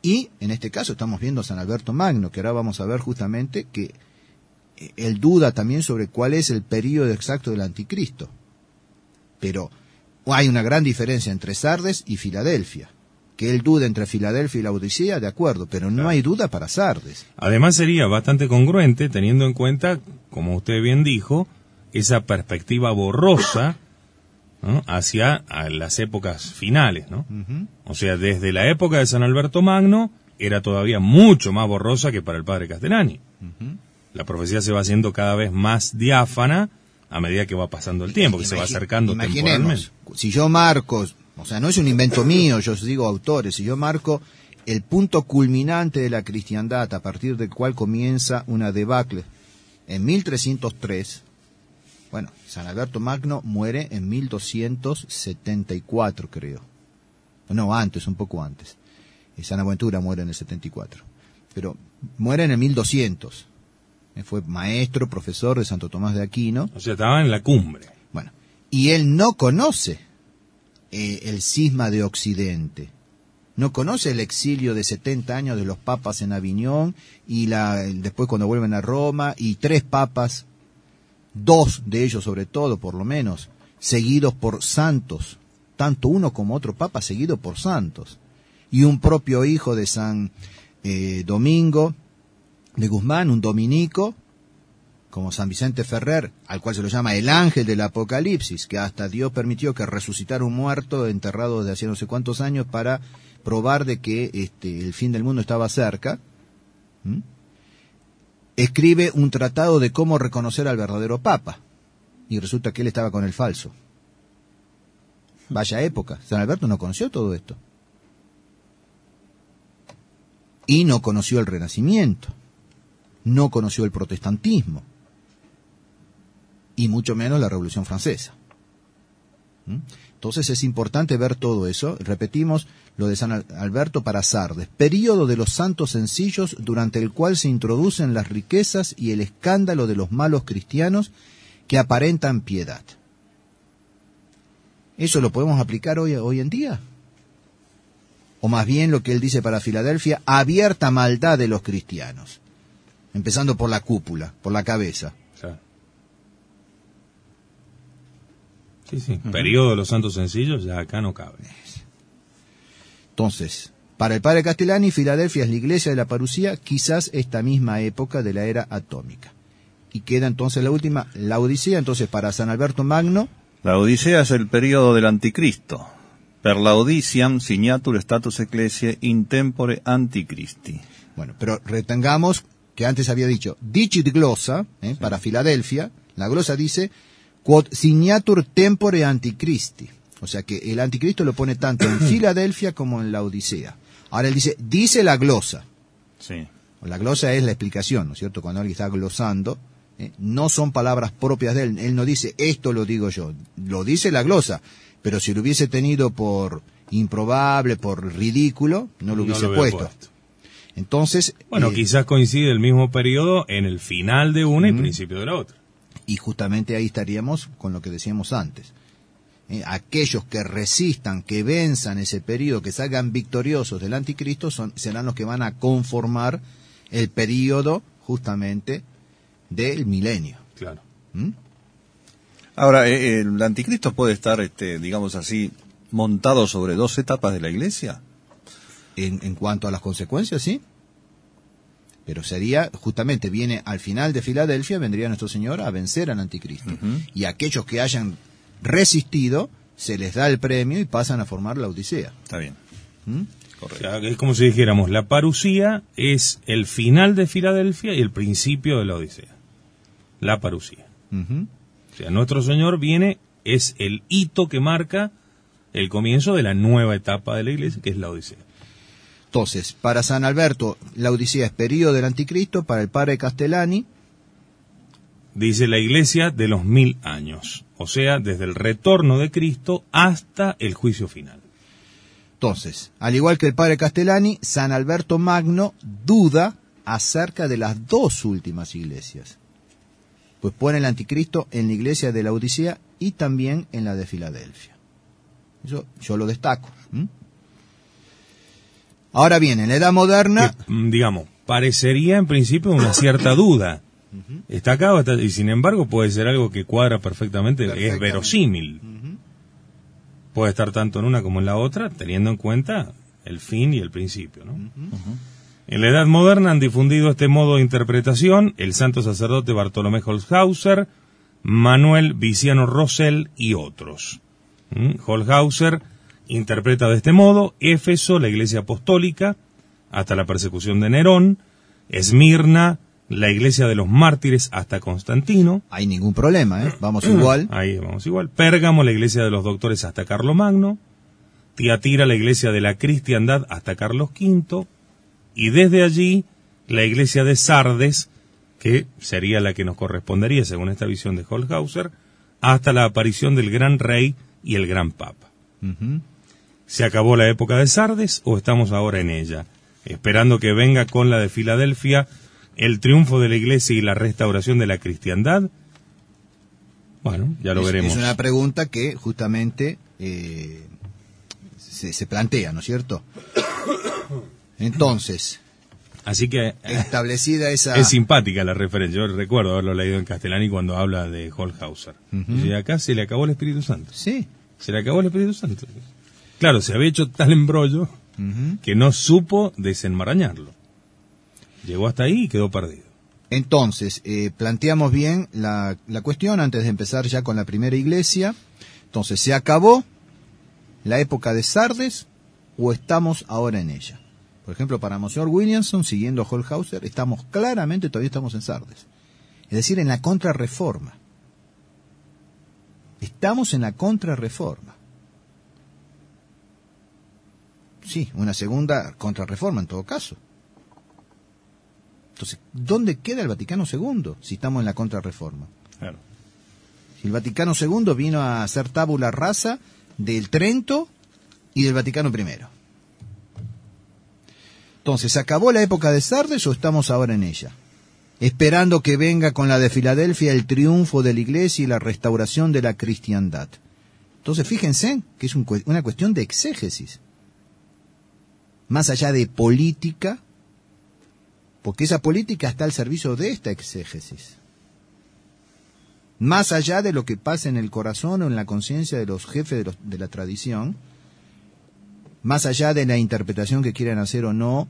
y en este caso estamos viendo a San Alberto Magno, que ahora vamos a ver justamente que eh, él duda también sobre cuál es el periodo exacto del anticristo. Pero hay una gran diferencia entre Sardes y Filadelfia. Que él duda entre Filadelfia y la Odisea, de acuerdo, pero no hay duda para Sardes. Además sería bastante congruente teniendo en cuenta, como usted bien dijo, esa perspectiva borrosa ¿no? hacia a las épocas finales, ¿no? O sea, desde la época de San Alberto Magno era todavía mucho más borrosa que para el padre Castellani. La profecía se va haciendo cada vez más diáfana a medida que va pasando el tiempo, que se va acercando temporalmente. Si yo marco, o sea, no es un invento mío, yo digo autores, si yo marco el punto culminante de la cristiandad a partir del cual comienza una debacle en 1303, bueno, San Alberto Magno muere en 1274, creo. No, antes, un poco antes. Y San Aventura muere en el 74. Pero muere en el 1200. Eh, Fue maestro, profesor de Santo Tomás de Aquino. O sea, estaba en la cumbre. Bueno, y él no conoce eh, el cisma de Occidente. No conoce el exilio de 70 años de los papas en Aviñón y la, después cuando vuelven a Roma y tres papas, dos de ellos sobre todo, por lo menos, seguidos por santos, tanto uno como otro papa seguido por santos, y un propio hijo de San eh, Domingo de Guzmán, un dominico, como San Vicente Ferrer, al cual se lo llama el ángel del Apocalipsis, que hasta Dios permitió que resucitara un muerto enterrado de hacía no sé cuántos años para probar de que este, el fin del mundo estaba cerca. Escribe un tratado de cómo reconocer al verdadero Papa, y resulta que él estaba con el falso. Vaya época, San Alberto no conoció todo esto. Y no conoció el Renacimiento, no conoció el protestantismo y mucho menos la Revolución Francesa. ¿Mm? Entonces es importante ver todo eso. Repetimos lo de San Al- Alberto para Sardes, período de los santos sencillos durante el cual se introducen las riquezas y el escándalo de los malos cristianos que aparentan piedad. ¿Eso lo podemos aplicar hoy, hoy en día? O más bien lo que él dice para Filadelfia, abierta maldad de los cristianos, empezando por la cúpula, por la cabeza. Sí, sí. Periodo de los santos sencillos ya acá no cabe. Entonces, para el padre Castellani, Filadelfia es la iglesia de la parucía, quizás esta misma época de la era atómica. Y queda entonces la última, la Odisea, entonces para San Alberto Magno, La Odisea es el periodo del anticristo. Per la Odisiam signatur status ecclesiae in tempore anticristi. bueno, pero retengamos que antes había dicho, dicit glosa, ¿eh? para Filadelfia, la glosa dice, quod signatur tempore anticristi. O sea que el anticristo lo pone tanto en Filadelfia como en la Odisea. Ahora él dice, dice la glosa. Sí. La glosa es la explicación, ¿no es cierto? Cuando alguien está glosando, ¿eh? no son palabras propias de él. Él no dice, esto lo digo yo. Lo dice la glosa. Pero si lo hubiese tenido por improbable, por ridículo, no lo hubiese puesto. Entonces, Bueno, eh, quizás coincide el mismo periodo en el final de una y principio de la otra. y justamente ahí estaríamos con lo que decíamos antes. Eh, aquellos que resistan, que venzan ese periodo, que salgan victoriosos del anticristo, son, serán los que van a conformar el periodo justamente del milenio. Claro. ¿Mm? Ahora, eh, ¿el anticristo puede estar, este, digamos así, montado sobre dos etapas de la iglesia? En, en cuanto a las consecuencias, sí. Pero sería, justamente, viene al final de Filadelfia, vendría nuestro Señor a vencer al anticristo. Y aquellos que hayan resistido, se les da el premio y pasan a formar la Odisea. Está bien. ¿Mm? O sea, es como si dijéramos, la parucía es el final de Filadelfia y el principio de la Odisea. La parucía. O sea, nuestro Señor viene, es el hito que marca el comienzo de la nueva etapa de la iglesia, que es la Odisea. Entonces, para San Alberto, la Odisea es periodo del anticristo, para el padre Castellani, Dice la iglesia de los mil años, o sea, desde el retorno de Cristo hasta el juicio final. Entonces, al igual que el padre Castellani, San Alberto Magno duda acerca de las dos últimas iglesias. Pues pone el anticristo en la iglesia de la Odisea y también en la de Filadelfia. Eso yo lo destaco. Ahora bien, en la edad moderna, que, mm, digamos, parecería en principio una cierta duda. Está acá está- y sin embargo puede ser algo que cuadra perfectamente, es verosímil. Puede estar tanto en una como en la otra, teniendo en cuenta el fin y el principio. ¿no? En la Edad Moderna han difundido este modo de interpretación el santo sacerdote Bartolomé Holzhauser, Manuel Viciano Rosell y otros. ¿Mm? Holhauser interpreta de este modo Éfeso, la iglesia apostólica, hasta la persecución de Nerón, Esmirna, la iglesia de los mártires hasta Constantino. Hay ningún problema, ¿eh? Vamos igual. Ahí vamos igual. Pérgamo, la iglesia de los doctores hasta Carlomagno. Tiatira, la iglesia de la cristiandad hasta Carlos V. Y desde allí, la iglesia de Sardes, que sería la que nos correspondería según esta visión de Holzhauser, hasta la aparición del gran rey y el gran papa. ¿Se acabó la época de Sardes o estamos ahora en ella? Esperando que venga con la de Filadelfia el triunfo de la iglesia y la restauración de la cristiandad. Bueno, ya lo es, veremos. es una pregunta que justamente eh, se, se plantea, ¿no es cierto? Entonces, Así que eh, establecida esa... es simpática la referencia. Yo recuerdo haberlo leído en Castellani cuando habla de Holhauser. Acá se le acabó el Espíritu Santo. Sí. Se le acabó el Espíritu Santo. Claro, se había hecho tal embrollo que no supo desenmarañarlo. Llegó hasta ahí y quedó perdido. Entonces, eh, planteamos bien la, la cuestión antes de empezar ya con la primera iglesia. Entonces, ¿se acabó la época de Sardes o estamos ahora en ella? Por ejemplo, para Monseñor Williamson, siguiendo a Holhauser, estamos claramente, todavía estamos en Sardes. Es decir, en la contrarreforma. Estamos en la contrarreforma. Sí, una segunda contrarreforma en todo caso. Entonces, ¿dónde queda el Vaticano II si estamos en la contrarreforma? Claro. Si el Vaticano II vino a hacer tabula rasa del Trento y del Vaticano I. Entonces, ¿se acabó la época de Sardes o estamos ahora en ella? Esperando que venga con la de Filadelfia el triunfo de la iglesia y la restauración de la cristiandad. Entonces, fíjense que es un una cuestión de exégesis. Más allá de política, porque esa política está al servicio de esta exégesis. Más allá de lo que pasa en el corazón o en la conciencia de los jefes de, los- de la tradición, más allá de la interpretación que quieran hacer o no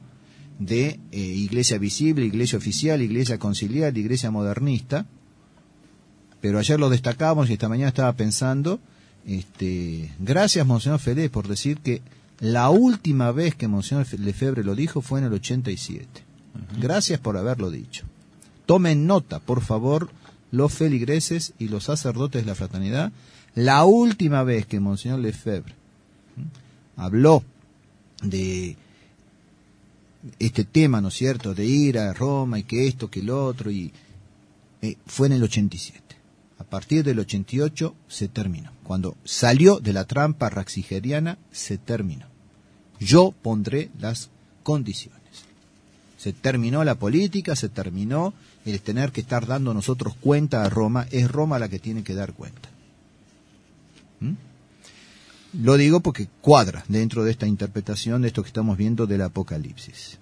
de eh, iglesia visible, iglesia oficial, iglesia conciliar, iglesia modernista, pero ayer lo destacamos y esta mañana estaba pensando, este, gracias Monseñor Fedé por decir que la última vez que Monseñor Lefebvre lo dijo fue en el 87. Gracias por haberlo dicho. Tomen nota, por favor, los feligreses y los sacerdotes de la fraternidad. La última vez que Monseñor Lefebvre habló de este tema, ¿no es cierto?, de ir a Roma y que esto, que lo otro, y eh, fue en el 87. A partir del 88 se terminó. Cuando salió de la trampa raxigeriana, se terminó. Yo pondré las condiciones. Se terminó la política, se terminó el tener que estar dando nosotros cuenta a Roma. Es Roma la que tiene que dar cuenta. ¿Mm? Lo digo porque cuadra dentro de esta interpretación de esto que estamos viendo del Apocalipsis.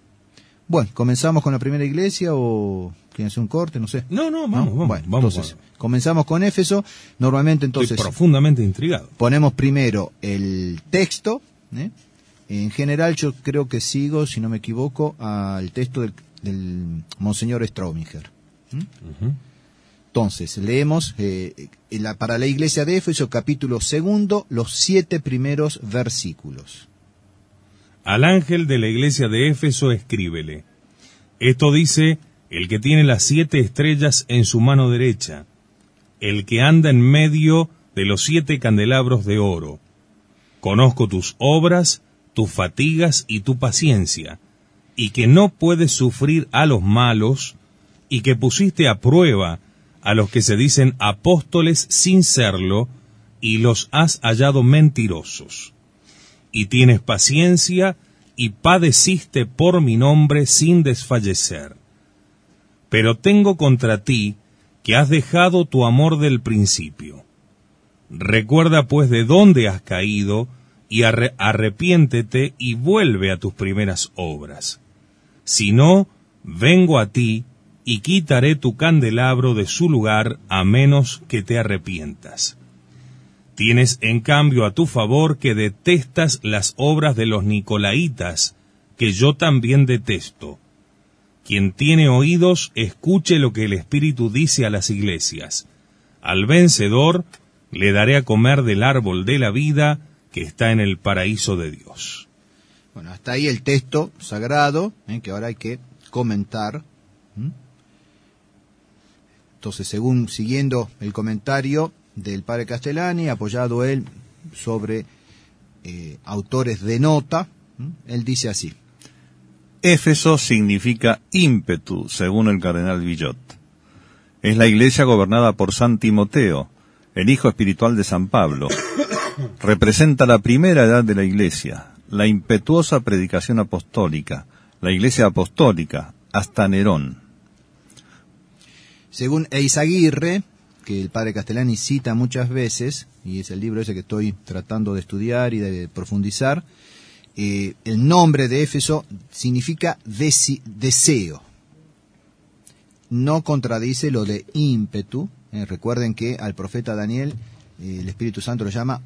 Bueno, ¿comenzamos con la primera iglesia o quieren hacer un corte? No sé. No, no, ¿No? vamos, vamos. Bueno, vamos entonces, vamos. comenzamos con Éfeso. Normalmente Estoy entonces profundamente intrigado. ponemos primero el texto. ¿eh? En general yo creo que sigo, si no me equivoco, al texto del, del Monseñor Strauminger. ¿Mm? Ujú. Entonces, leemos eh, la- para la iglesia de Éfeso, capítulo segundo, los siete primeros versículos. Al ángel de la iglesia de Éfeso escríbele. Esto dice el que tiene las siete estrellas en su mano derecha, el que anda en medio de los siete candelabros de oro. Conozco tus obras, tus fatigas y tu paciencia, y que no puedes sufrir a los malos, y que pusiste a prueba a los que se dicen apóstoles sin serlo, y los has hallado mentirosos y tienes paciencia y padeciste por mi nombre sin desfallecer. Pero tengo contra ti que has dejado tu amor del principio. Recuerda pues de dónde has caído y arre- arrepiéntete y vuelve a tus primeras obras. Si no, vengo a ti y quitaré tu candelabro de su lugar a menos que te arrepientas. Tienes en cambio a tu favor que detestas las obras de los Nicolaitas, que yo también detesto. Quien tiene oídos, escuche lo que el Espíritu dice a las iglesias. al vencedor le daré a comer del árbol de la vida que está en el paraíso de Dios. Bueno, hasta ahí el texto sagrado, ¿eh? que ahora hay que comentar. Entonces, según siguiendo el comentario del padre Castellani, apoyado él sobre eh, autores de nota, él dice así. Éfeso significa ímpetu, según el cardenal Villot. Es la iglesia gobernada por San Timoteo, el hijo espiritual de San Pablo. Representa la primera edad de la iglesia, la impetuosa predicación apostólica, la iglesia apostólica, hasta Nerón. Según Eizaguirre, que el padre Castellani cita muchas veces, y es el libro ese que estoy tratando de estudiar y de profundizar, eh, el nombre de Éfeso significa deseo. No contradice lo de ímpetu. Eh, recuerden que al profeta Daniel eh, el Espíritu Santo lo llama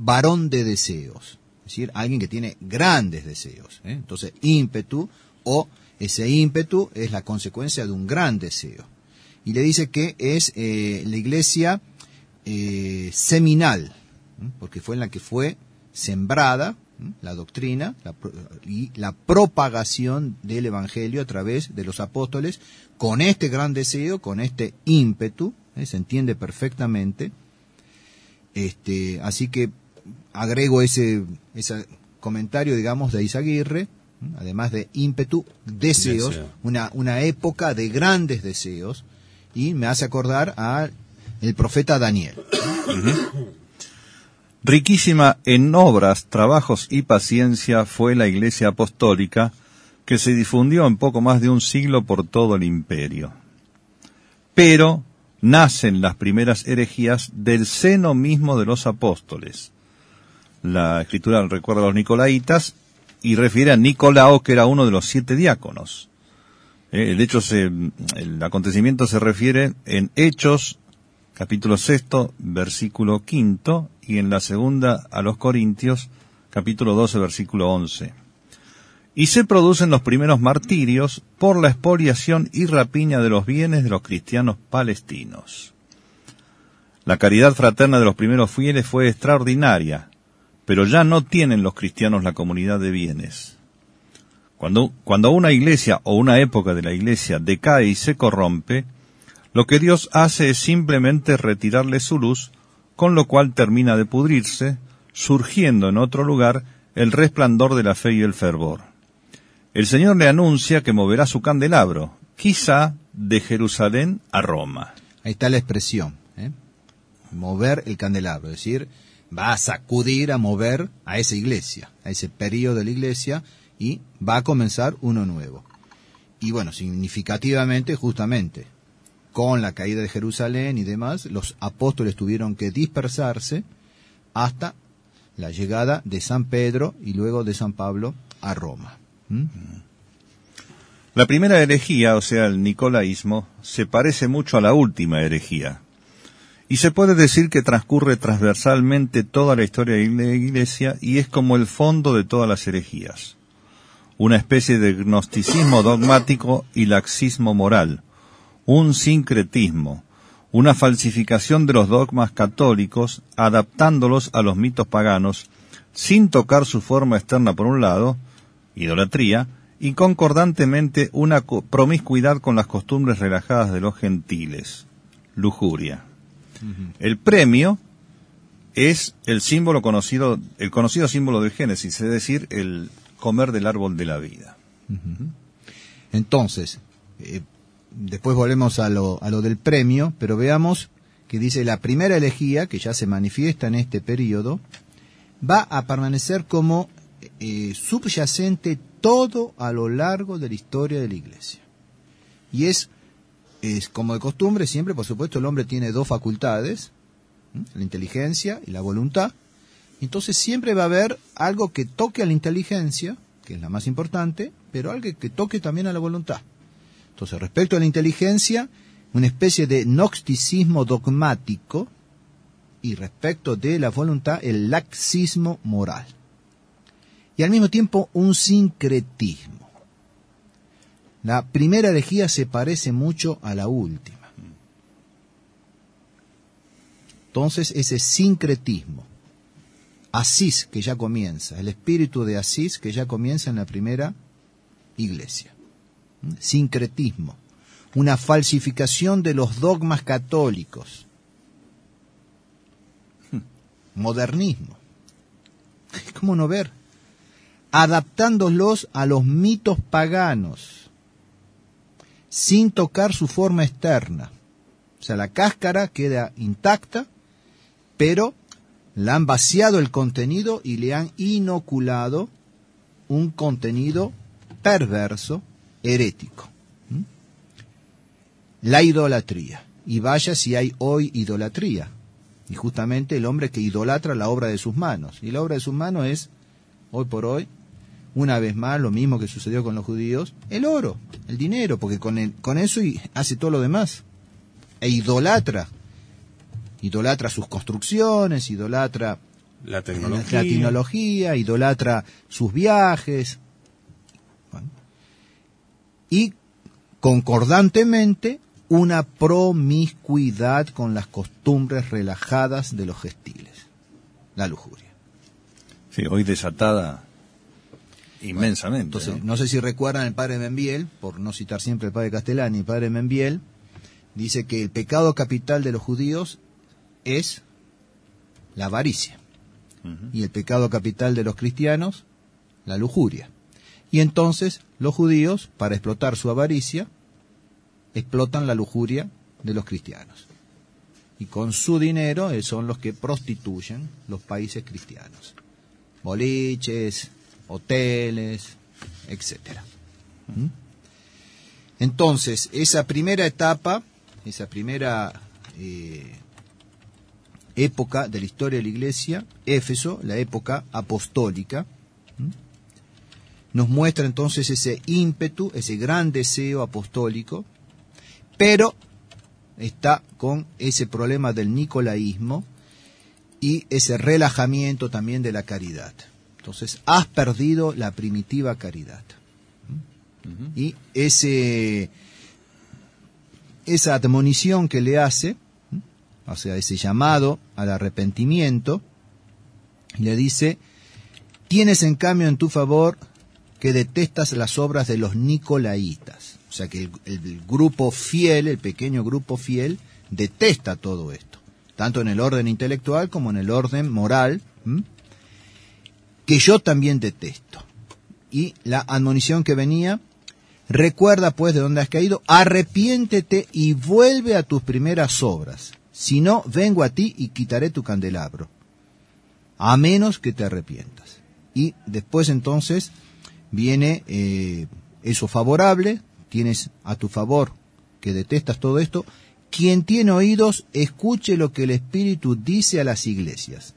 varón de deseos. Es decir, alguien que tiene grandes deseos. Entonces, ímpetu o ese ímpetu es la consecuencia de un gran deseo y le dice que es la iglesia seminal, porque fue en la que fue sembrada la doctrina y la propagación del Evangelio a través de los apóstoles con este gran deseo, con este ímpetu, ¿eh? se entiende perfectamente. Este, así que agrego ese, ese comentario, digamos, de Isaguirre, además de ímpetu, deseos, Una, una época de grandes deseos, y me hace acordar a el profeta Daniel. Riquísima en obras, trabajos y paciencia fue la Iglesia Apostólica que se difundió en poco más de un siglo por todo el imperio. Pero nacen las primeras herejías del seno mismo de los apóstoles. La escritura recuerda a los nicolaitas y refiere a Nicolao, que era uno de los siete diáconos. Eh, el hecho se, el acontecimiento se refiere en Hechos, capítulo sexto, versículo quinto, y en la segunda a los Corintios, capítulo 12, versículo 11. Y se producen los primeros martirios por la expoliación y rapiña de los bienes de los cristianos palestinos. La caridad fraterna de los primeros fieles fue extraordinaria, pero ya no tienen los cristianos la comunidad de bienes. Cuando, cuando una iglesia o una época de la iglesia decae y se corrompe, lo que Dios hace es simplemente retirarle su luz, con lo cual termina de pudrirse, surgiendo en otro lugar el resplandor de la fe y el fervor. El Señor le anuncia que moverá su candelabro, quizá de Jerusalén a Roma. Ahí está la expresión, ¿eh? mover el candelabro, es decir, va a sacudir, a mover a esa iglesia, a ese periodo de la iglesia, y va a comenzar uno nuevo. Y bueno, significativamente, justamente, con la caída de Jerusalén y demás, los apóstoles tuvieron que dispersarse hasta la llegada de San Pedro y luego de San Pablo a Roma. ¿Mm? La primera herejía, o sea, el nicolaísmo, se parece mucho a la última herejía. Y se puede decir que transcurre transversalmente toda la historia de la Iglesia y es como el fondo de todas las herejías una especie de gnosticismo dogmático y laxismo moral, un sincretismo, una falsificación de los dogmas católicos, adaptándolos a los mitos paganos, sin tocar su forma externa por un lado, idolatría, y concordantemente una promiscuidad con las costumbres relajadas de los gentiles, lujuria. El premio es el símbolo conocido, el conocido símbolo del Génesis, es decir, el comer del árbol de la vida. Entonces, eh, después volvemos a lo, a lo del premio, pero veamos que dice la primera elegía, que ya se manifiesta en este periodo, va a permanecer como eh, subyacente todo a lo largo de la historia de la Iglesia. Y es, es, como de costumbre, siempre, por supuesto, el hombre tiene dos facultades, la inteligencia y la voluntad, entonces siempre va a haber algo que toque a la inteligencia, que es la más importante, pero algo que toque también a la voluntad. Entonces, respecto a la inteligencia, una especie de gnosticismo dogmático y respecto de la voluntad, el laxismo moral. Y al mismo tiempo un sincretismo. La primera herejía se parece mucho a la última. entonces ese sincretismo. Asís que ya comienza, el espíritu de Asís que ya comienza en la primera iglesia. Sincretismo, una falsificación de los dogmas católicos. Modernismo. ¿Cómo no ver? Adaptándolos a los mitos paganos, sin tocar su forma externa. O sea, la cáscara queda intacta, pero la han vaciado el contenido y le han inoculado un contenido perverso, herético. ¿Mm? La idolatría. Y vaya si hay hoy idolatría. Y justamente el hombre que idolatra la obra de sus manos. Y la obra de sus manos es, hoy por hoy, una vez más, lo mismo que sucedió con los judíos, el oro, el dinero, porque con, el, con eso y hace todo lo demás. E idolatra. Idolatra sus construcciones, idolatra La tecnología. la tecnología, idolatra sus viajes. Y concordantemente una promiscuidad con las costumbres relajadas de los gestiles. La lujuria. Sí, hoy desatada inmensamente. Entonces, ¿no? no sé si recuerdan el padre Membiel, por no citar siempre el padre Castellani, el padre Membiel dice que el pecado capital de los judíos es la avaricia. Y el pecado capital de los cristianos, la lujuria. Y entonces los judíos, para explotar su avaricia, explotan la lujuria de los cristianos. Y con su dinero eh, son los que prostituyen los países cristianos. Boliches, hoteles, etcétera. ¿Mm? Entonces, esa primera etapa, esa primera eh, época de la historia de la Iglesia, Éfeso, la época apostólica. Nos muestra entonces ese ímpetu, ese gran deseo apostólico, pero está con ese problema del nicolaísmo y ese relajamiento también de la caridad. Entonces, has perdido la primitiva caridad. Y ese, esa admonición que le hace, o sea, ese llamado al arrepentimiento, le dice, tienes en cambio en tu favor que detestas las obras de los nicolaitas. O sea que el, grupo fiel, el pequeño grupo fiel, detesta todo esto, tanto en el orden intelectual como en el orden moral, que yo también detesto. Y la admonición que venía, recuerda pues de dónde has caído, arrepiéntete y vuelve a tus primeras obras. Si no, vengo a ti y quitaré tu candelabro. A menos que te arrepientas. Y después entonces viene eh, eso favorable, tienes a tu favor que detestas todo esto. Quien tiene oídos, escuche lo que el Espíritu dice a las iglesias.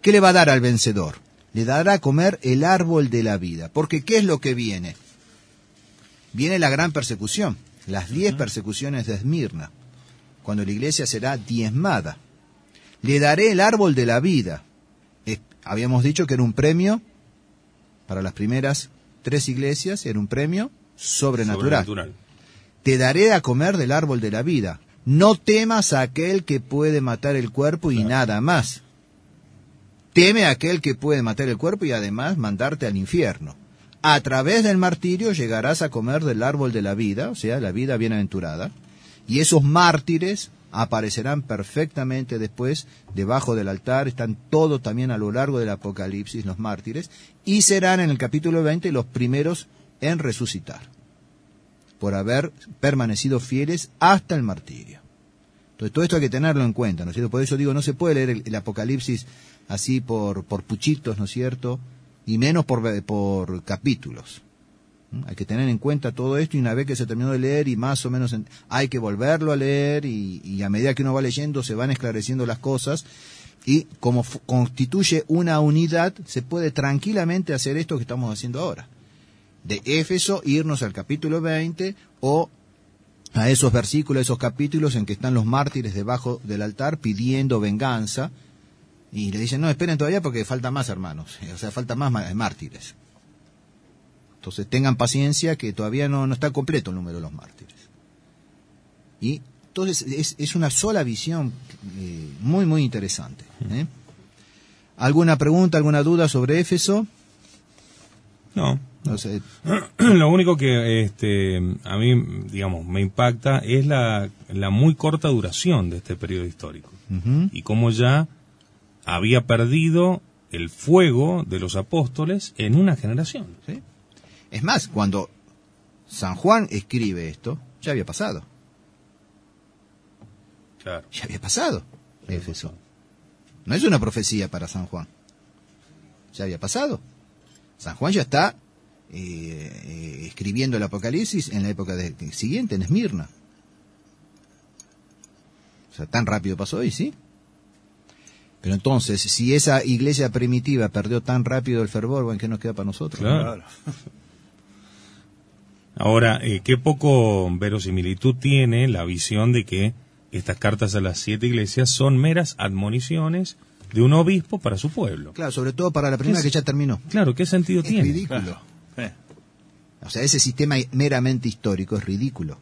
¿Qué le va a dar al vencedor? Le dará a comer el árbol de la vida. Porque ¿qué es lo que viene? Viene la gran persecución, las diez persecuciones de Esmirna, cuando la iglesia será diezmada. Le daré el árbol de la vida. Es- habíamos dicho que era un premio para las primeras tres iglesias, era un premio sobrenatural. Sobrenatural. Te daré a comer del árbol de la vida. No temas a aquel que puede matar el cuerpo y nada más. Teme a aquel que puede matar el cuerpo y además mandarte al infierno. A través del martirio llegarás a comer del árbol de la vida, o sea, la vida bienaventurada, y esos mártires aparecerán perfectamente después debajo del altar, están todo también a lo largo del Apocalipsis los mártires, y serán en el capítulo 20 los primeros en resucitar, por haber permanecido fieles hasta el martirio. Entonces todo esto hay que tenerlo en cuenta, ¿no es cierto? Por eso digo, no se puede leer el, el Apocalipsis así por, por puchitos, ¿no es cierto? Y menos por, por capítulos. Hay que tener en cuenta todo esto y una vez que se terminó de leer y más o menos en- hay que volverlo a leer y, a medida que uno va leyendo se van esclareciendo las cosas y como constituye una unidad se puede tranquilamente hacer esto que estamos haciendo ahora. De Éfeso irnos al capítulo 20 o a esos versículos, esos capítulos en que están los mártires debajo del altar pidiendo venganza y le dicen, no, esperen todavía porque falta más hermanos, o sea, falta más mártires. Entonces tengan paciencia que todavía no, no está completo el número de los mártires. Y Entonces es, es una sola visión eh, muy, muy interesante. ¿eh? ¿Alguna pregunta, alguna duda sobre Éfeso? No. No sé. Lo único que este, a mí, digamos, me impacta es la, la muy corta duración de este periodo histórico. Y cómo ya había perdido el fuego de los apóstoles en una generación. ¿sí? Es más, cuando San Juan escribe esto, ya había pasado. Claro. Ya había pasado Éfeso. No es una profecía para San Juan. Ya había pasado. San Juan ya está eh, eh, escribiendo el Apocalipsis en la época de- siguiente, en Esmirna. O sea, tan rápido pasó y sí. Pero entonces, si esa iglesia primitiva perdió tan rápido el fervor, bueno, ¿qué nos queda para nosotros? Claro. Ahora, eh, qué poco verosimilitud tiene la visión de que estas cartas a las siete iglesias son meras admoniciones de un obispo para su pueblo. Claro, sobre todo para la primera Es- que ya terminó. Claro, ¿qué sentido Es tiene? ridículo. Eh, O sea, ese sistema meramente histórico es ridículo.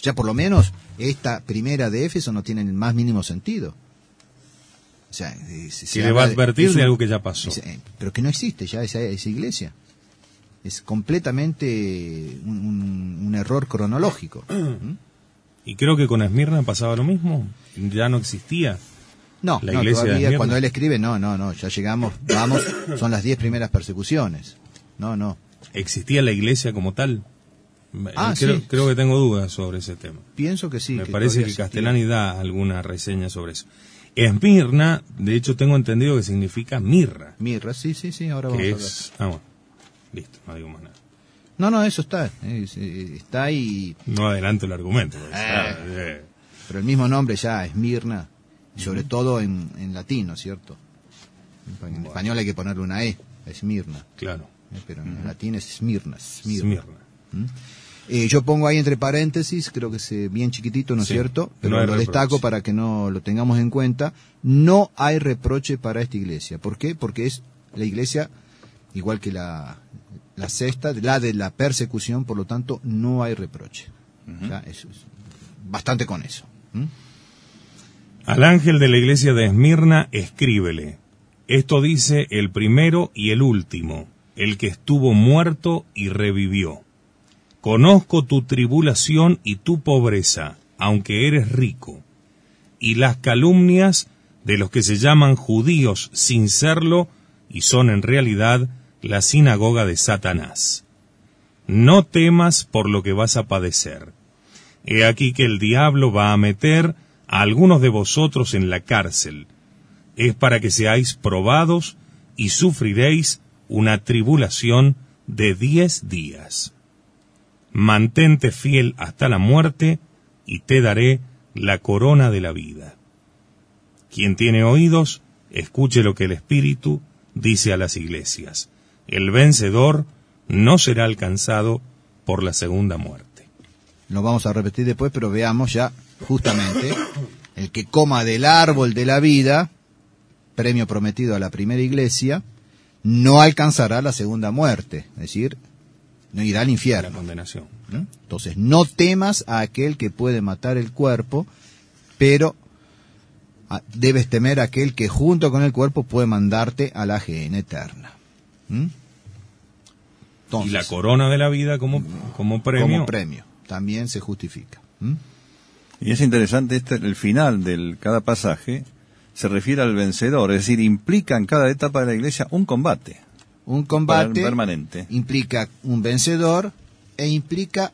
Ya por lo menos esta primera de Éfeso no tiene el más mínimo sentido. O sea, eh, se- le va a advertir de un- algo que ya pasó. es- eh, pero que no existe ya esa, esa iglesia. Es completamente un, un- un error cronológico. ¿Mm? Y creo que con Esmirna pasaba lo mismo. Ya no existía. No, La no, iglesia de todavía Esmirna. cuando él escribe, no, no, no, ya llegamos, vamos, son las diez primeras persecuciones. No, no. ¿Existía la iglesia como tal? Ah, creo, sí. creo que tengo dudas sobre ese tema. Pienso que sí. Me que parece que. Castellani da alguna reseña sobre eso. Esmirna, de hecho tengo entendido que significa mirra. Mirra, sí, sí, sí, ahora vamos Que a ver. es... Ah, bueno. Listo, no digo más nada. No, no, eso está. es- eh, está ahí. No adelanto el argumento. Ah. eh, Pero el mismo nombre ya, Esmirna, sobre todo en, en latino, ¿cierto? En, en español hay que ponerle una E, Esmirna. claro. ¿eh? Pero en latín es Esmirna. Esmirna. ¿Mm? Eh, yo pongo ahí entre paréntesis, creo que es eh, bien chiquitito, ¿no es Sí, cierto? Pero no lo reproche. destaco para que no lo tengamos en cuenta. No hay reproche para esta iglesia. ¿Por qué? Porque es la iglesia, igual que la, la sexta, la de la persecución, por lo tanto, no hay reproche. Eso es bastante con eso. ¿Mm? Al ángel de la iglesia de Esmirna, escríbele. Esto dice el primero y el último, el que estuvo muerto y revivió. Conozco tu tribulación y tu pobreza, aunque eres rico, y las calumnias de los que se llaman judíos sin serlo y son en realidad la sinagoga de Satanás. No temas por lo que vas a padecer. He aquí que el diablo va a meter a algunos de vosotros en la cárcel. Es para que seáis probados y sufriréis una tribulación de diez días. Mantente fiel hasta la muerte y te daré la corona de la vida. Quien tiene oídos, escuche lo que el Espíritu dice a las iglesias. El vencedor no será alcanzado por la segunda muerte. Lo vamos a repetir después, pero veamos ya justamente el que coma del árbol de la vida, premio prometido a la primera iglesia, no alcanzará la segunda muerte, es decir, no irá al La infierno. condenación. ¿Mm? Entonces, no temas a aquel que puede matar el cuerpo, pero ah, debes temer a aquel que junto con el cuerpo puede mandarte a la gehenna eterna. ¿Mm? y la corona de la vida como, como premio. como premio, también se justifica. ¿Mm? Y es interesante este, el final de cada pasaje se refiere al vencedor, es decir, implica en cada etapa de la iglesia un combate. Un combate permanente. implica un vencedor e implica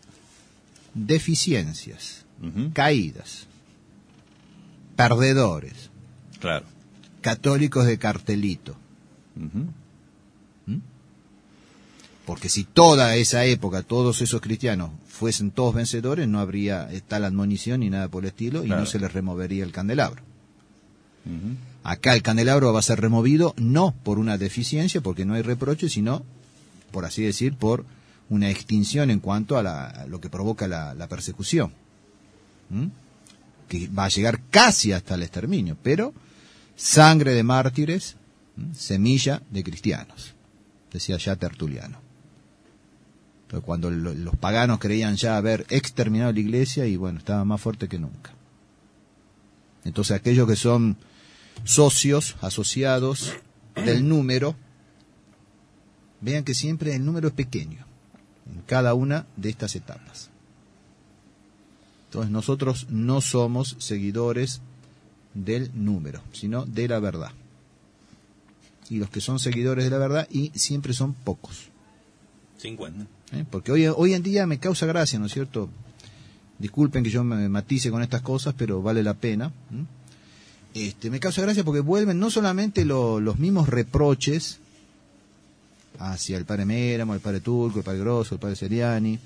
deficiencias, caídas, perdedores, Claro. católicos de cartelito. Porque si toda esa época, todos esos cristianos fuesen todos vencedores, no habría tal admonición ni nada por el estilo y no se les removería el candelabro. Acá el candelabro va a ser removido no por una deficiencia, porque no hay reproche, sino, por así decir, por una extinción en cuanto a, la- a lo que provoca la, la persecución. ¿Mm? Que va a llegar casi hasta el exterminio, pero sangre de mártires, ¿m? semilla de cristianos, decía ya Tertuliano. Cuando lo- los paganos creían ya haber exterminado la iglesia, y bueno, estaba más fuerte que nunca. Entonces aquellos que son socios, asociados del número, vean que siempre el número es pequeño en cada una de estas etapas. Entonces nosotros no somos seguidores del número, sino de la verdad. Y los que son seguidores de la verdad y siempre son pocos. 50. ¿Eh? Porque hoy, hoy en día me causa gracia, ¿no es cierto? Disculpen que yo me matice con estas cosas, pero vale la pena. Este, me causa gracia porque vuelven no solamente lo- los mismos reproches hacia el padre Méramo, el padre Turco, el padre Grosso, el padre Seriani,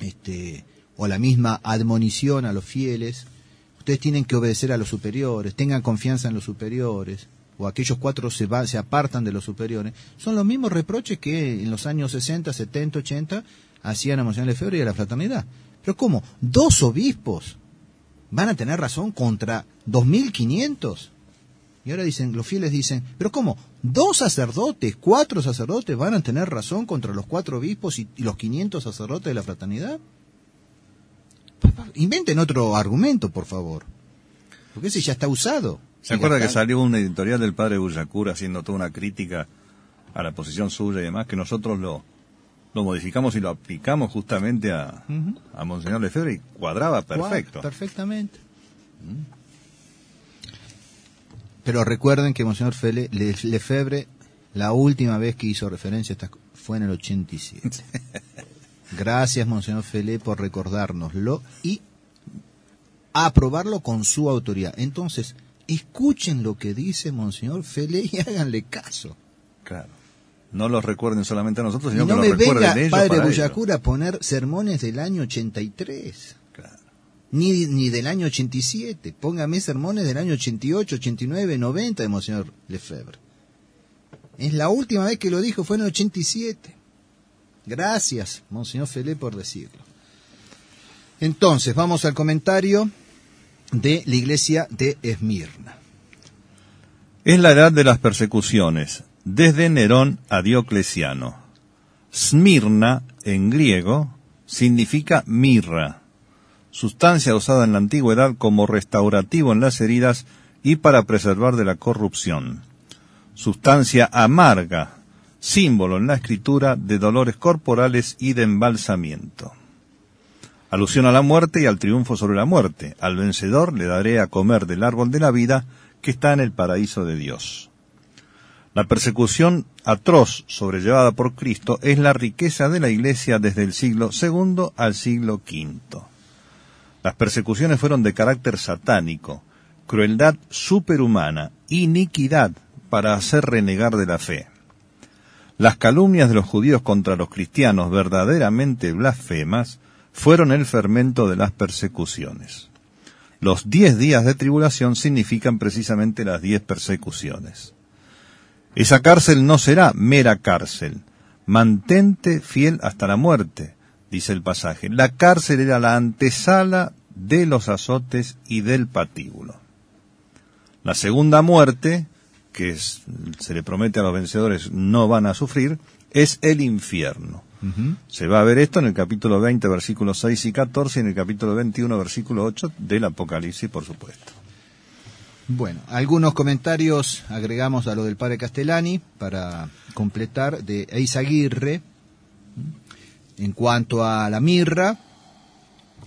este, o la misma admonición a los fieles. Ustedes tienen que obedecer a los superiores, tengan confianza en los superiores, o aquellos cuatro se, va- se apartan de los superiores. Son los mismos reproches que en los años 60, 70, 80 hacían a Monseñor Lefebvre y a la fraternidad. Pero ¿cómo? ¿Dos obispos van a tener razón contra 2.500? Y ahora dicen, los fieles dicen, pero ¿cómo? ¿Dos sacerdotes, cuatro sacerdotes van a tener razón contra los cuatro obispos y, y los 500 sacerdotes de la fraternidad? Inventen otro argumento, por favor. Porque ese ya está usado. ¿Se acuerda que salió una editorial del padre Bullacura haciendo toda una crítica a la posición suya y demás, que nosotros lo, lo modificamos y lo aplicamos justamente a, Ujú. a Monseñor Lefebvre y cuadraba perfecto. Perfectamente. Pero recuerden que Monseñor Fele, Le- Lefebvre, la última vez que hizo referencia a estas fue en el 87. Gracias, Monseñor Fele, por recordárnoslo y aprobarlo con su autoridad. Entonces, escuchen lo que dice Monseñor Fele y háganle caso. Claro. No los recuerden solamente a nosotros, Y sino no que me los recuerden venga, ellos Padre. Bullacura, a poner sermones del año 83. Claro. ni, ni del año 87. Póngame sermones del año 88, 89, 90 de Monseñor Lefebvre. Es la última vez que lo dijo, fue en el 87. Gracias, Monseñor Felé, por decirlo. Entonces, vamos al comentario de la iglesia de Esmirna. Es la edad de las persecuciones, desde Nerón a Diocleciano. Smirna, en griego, significa mirra, sustancia usada en la antigüedad como restaurativo en las heridas y para preservar de la corrupción. Sustancia amarga, símbolo en la escritura de dolores corporales y de embalsamiento. Alusión a la muerte y al triunfo sobre la muerte. Al vencedor le daré a comer del árbol de la vida que está en el paraíso de Dios. La persecución atroz sobrellevada por Cristo es la riqueza de la Iglesia desde el siglo II al siglo V. Las persecuciones fueron de carácter satánico, crueldad superhumana, iniquidad para hacer renegar de la fe. Las calumnias de los judíos contra los cristianos verdaderamente blasfemas fueron el fermento de las persecuciones. Los diez días de tribulación significan precisamente las diez persecuciones. Esa cárcel no será mera cárcel. Mantente fiel hasta la muerte, dice el pasaje. La cárcel era la antesala de los azotes y del patíbulo. La segunda muerte, que se le promete a los vencedores no van a sufrir, es el infierno. Se va a ver esto en el capítulo 20, versículos 6 y 14, y en el capítulo 21, versículo 8 del Apocalipsis, por supuesto. Bueno, algunos comentarios agregamos a lo del padre Castellani para completar de Eizaguirre. En cuanto a la mirra,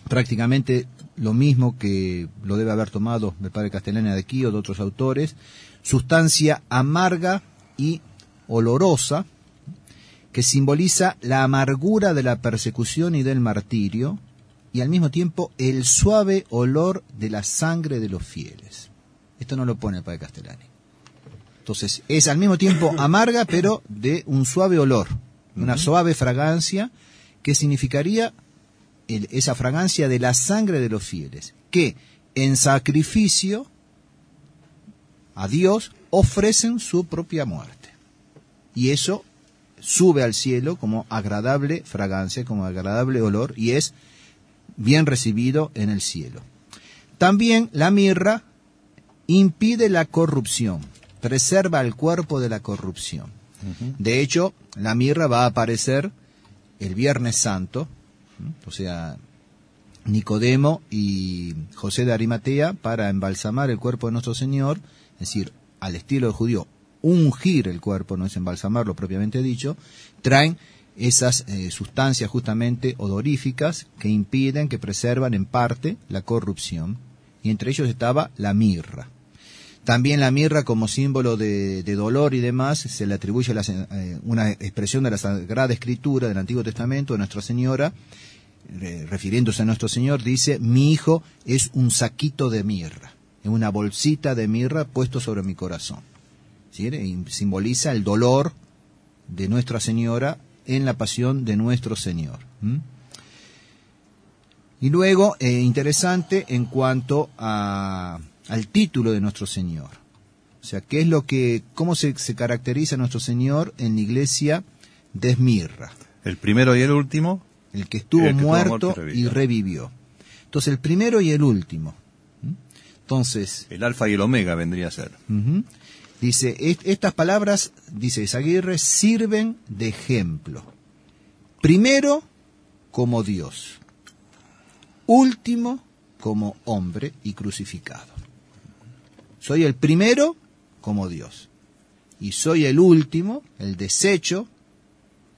prácticamente lo mismo que lo debe haber tomado el padre Castellani de aquí o de otros autores, sustancia amarga y olorosa que simboliza la amargura de la persecución y del martirio y al mismo tiempo el suave olor de la sangre de los fieles. Esto no lo pone el padre Castellani. Entonces, es al mismo tiempo amarga, pero de un suave olor, una suave fragancia, que significaría el- esa fragancia de la sangre de los fieles, que en sacrificio a Dios ofrecen su propia muerte. Y eso sube al cielo como agradable fragancia, como agradable olor, y es bien recibido en el cielo. También la mirra impide la corrupción, preserva el cuerpo de la corrupción. De hecho, la mirra va a aparecer el Viernes Santo, o sea, Nicodemo y José de Arimatea para embalsamar el cuerpo de nuestro Señor, es decir, al estilo de judío, ungir el cuerpo, no es embalsamarlo propiamente dicho, traen esas eh, sustancias justamente odoríficas que impiden, que preservan en parte la corrupción. Y entre ellos estaba la mirra. También la mirra como símbolo de, dolor y demás se le atribuye eh, una expresión de la Sagrada Escritura del Antiguo Testamento de Nuestra Señora, refiriéndose a Nuestro Señor, dice, mi hijo es un saquito de mirra, una bolsita de mirra puesto sobre mi corazón. Simboliza el dolor de Nuestra Señora en la pasión de nuestro Señor. Y luego, eh, interesante en cuanto a, al título de nuestro Señor. O sea, ¿qué es lo que, cómo se, se caracteriza nuestro Señor en la iglesia de Esmirra? El primero y el último. El que estuvo, muerto, y, revivió. Entonces, el primero y el último. Entonces. El alfa y el omega vendría a ser. Dice, estas palabras, dice Isaguirre, sirven de ejemplo. Primero, como Dios. Último, como hombre y crucificado. Soy el primero como Dios. Y soy el último, el desecho,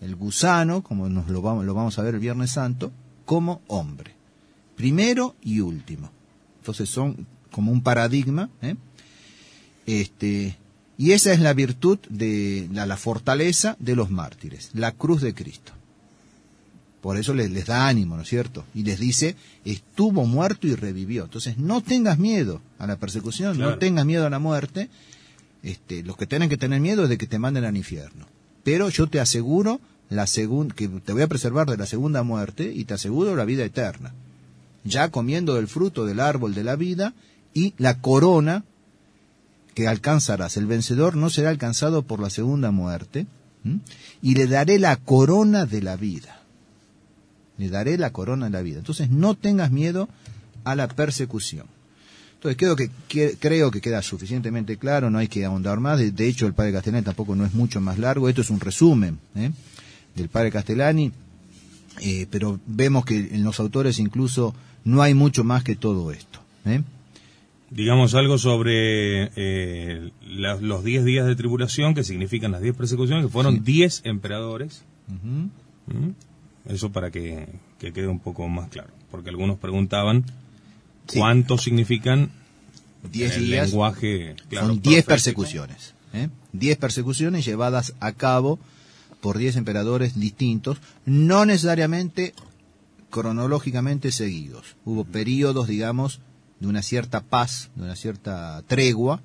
el gusano, como nos lo vamos, lo vamos a ver el Viernes Santo, como hombre. Primero y último. Entonces son como un paradigma. ¿eh? Este, y esa es la virtud de la, fortaleza de los mártires, la cruz de Cristo. Por eso les, da ánimo, ¿no es cierto? Y les dice, estuvo muerto y revivió. Entonces, no tengas miedo a la persecución, no tengas miedo a la muerte. Este, los que tienen que tener miedo es de que te manden al infierno. Pero yo te aseguro la que te voy a preservar de la segunda muerte y te aseguro la vida eterna. Ya comiendo del fruto del árbol de la vida y la corona que alcanzarás. El vencedor no será alcanzado por la segunda muerte, y le daré la corona de la vida. Le daré la corona de la vida. Entonces no tengas miedo a la persecución. Entonces creo que, creo que queda suficientemente claro, no hay que ahondar más. De, hecho, el padre Castellani tampoco no es mucho más largo. Esto es un resumen ¿eh? del padre Castellani, eh, pero vemos que en los autores incluso no hay mucho más que todo esto. ¿eh? Digamos algo sobre eh, los 10 días de tribulación, que significan las 10 persecuciones, que fueron 10 emperadores. ¿Mm? Eso para que, quede un poco más claro, porque algunos preguntaban cuánto significan 10 días. lenguaje. son 10 persecuciones. 10 ¿eh? persecuciones llevadas a cabo por 10 emperadores distintos, no necesariamente cronológicamente seguidos. Hubo periodos, digamos, de una cierta paz, de una cierta tregua,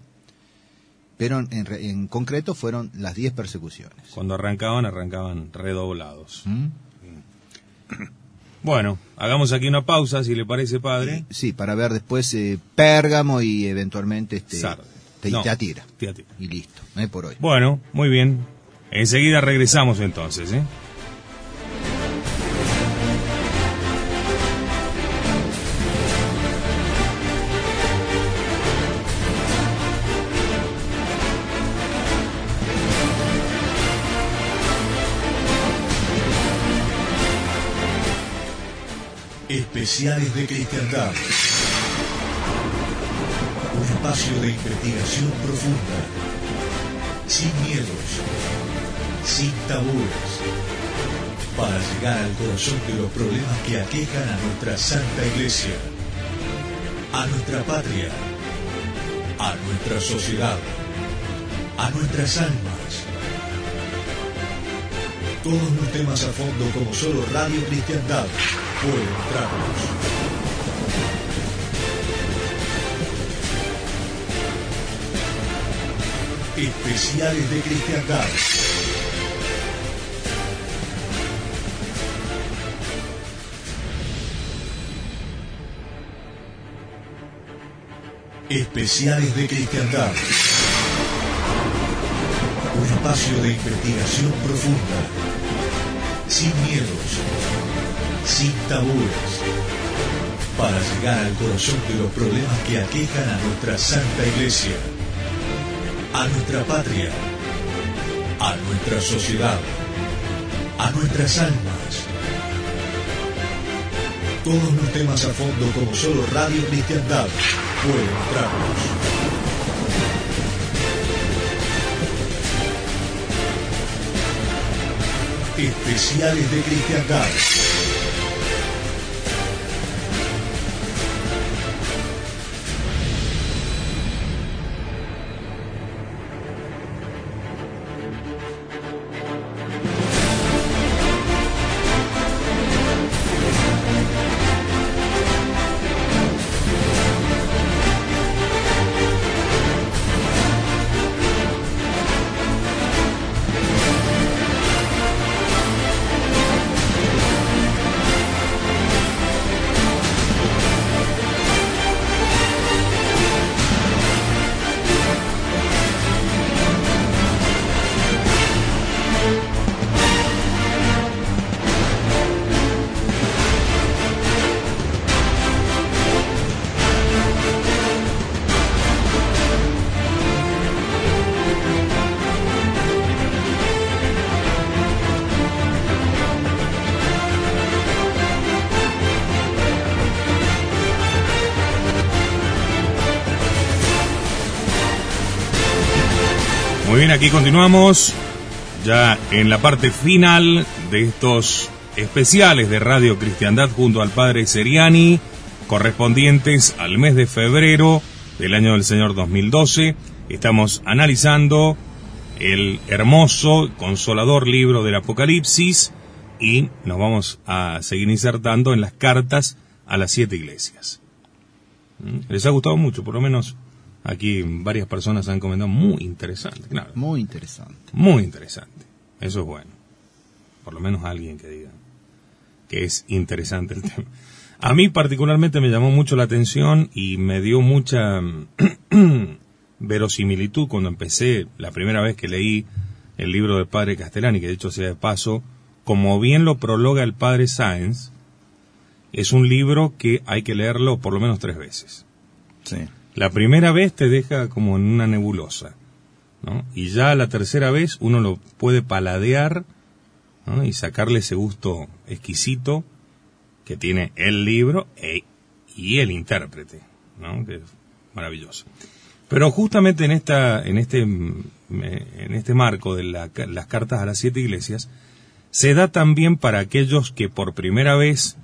pero en, concreto fueron las 10 persecuciones. Cuando arrancaban, arrancaban redoblados. ¿Mm? Bueno, hagamos aquí una pausa, si le parece, padre. Sí, para ver después eh, Pérgamo y eventualmente este, te, Teatira. Y listo, no por hoy. Bueno, muy bien. Enseguida regresamos entonces, ¿eh? Especiales de Cristiandad. Un espacio de investigación profunda, sin miedos, sin tabúes, para llegar al corazón de los problemas que aquejan a nuestra Santa Iglesia, a nuestra patria, a nuestra sociedad, a nuestras almas. Todos los temas a fondo como solo Radio Cristiandad Especiales de cristiandad. Especiales de cristiandad. Un espacio de investigación profunda, sin miedos sin tabúes, para llegar al corazón de los problemas que aquejan a nuestra Santa Iglesia, a nuestra patria, a nuestra sociedad, a nuestras almas. Todos los temas a fondo como solo Radio Cristiandad puede mostrarlos. Especiales de Cristiandad. Aquí continuamos ya en la parte final de estos especiales de Radio Cristiandad junto al Padre Seriani, correspondientes al mes de febrero del año del Señor 2012. Estamos analizando el hermoso, consolador libro del Apocalipsis y nos vamos a seguir insertando en las cartas a las siete iglesias. ¿Mm? Les ha gustado mucho, por lo menos Aquí varias personas han comentado muy interesante, claro. Muy interesante. Muy interesante. Eso es bueno. Por lo menos alguien que diga que es interesante el tema. A mí particularmente me llamó mucho la atención y me dio mucha verosimilitud cuando empecé la primera vez que leí el libro del padre Castellani, que de hecho sea de paso, como bien lo prologa el padre Sáenz, es un libro que hay que leerlo por lo menos tres veces. Sí. La primera vez te deja como en una nebulosa. Y ya la tercera vez uno lo puede paladear y sacarle ese gusto exquisito que tiene el libro e, y el intérprete, ¿no? Que es maravilloso. Pero justamente en esta, en este, en este marco de la, las cartas a las siete iglesias, se da también para aquellos que por primera vez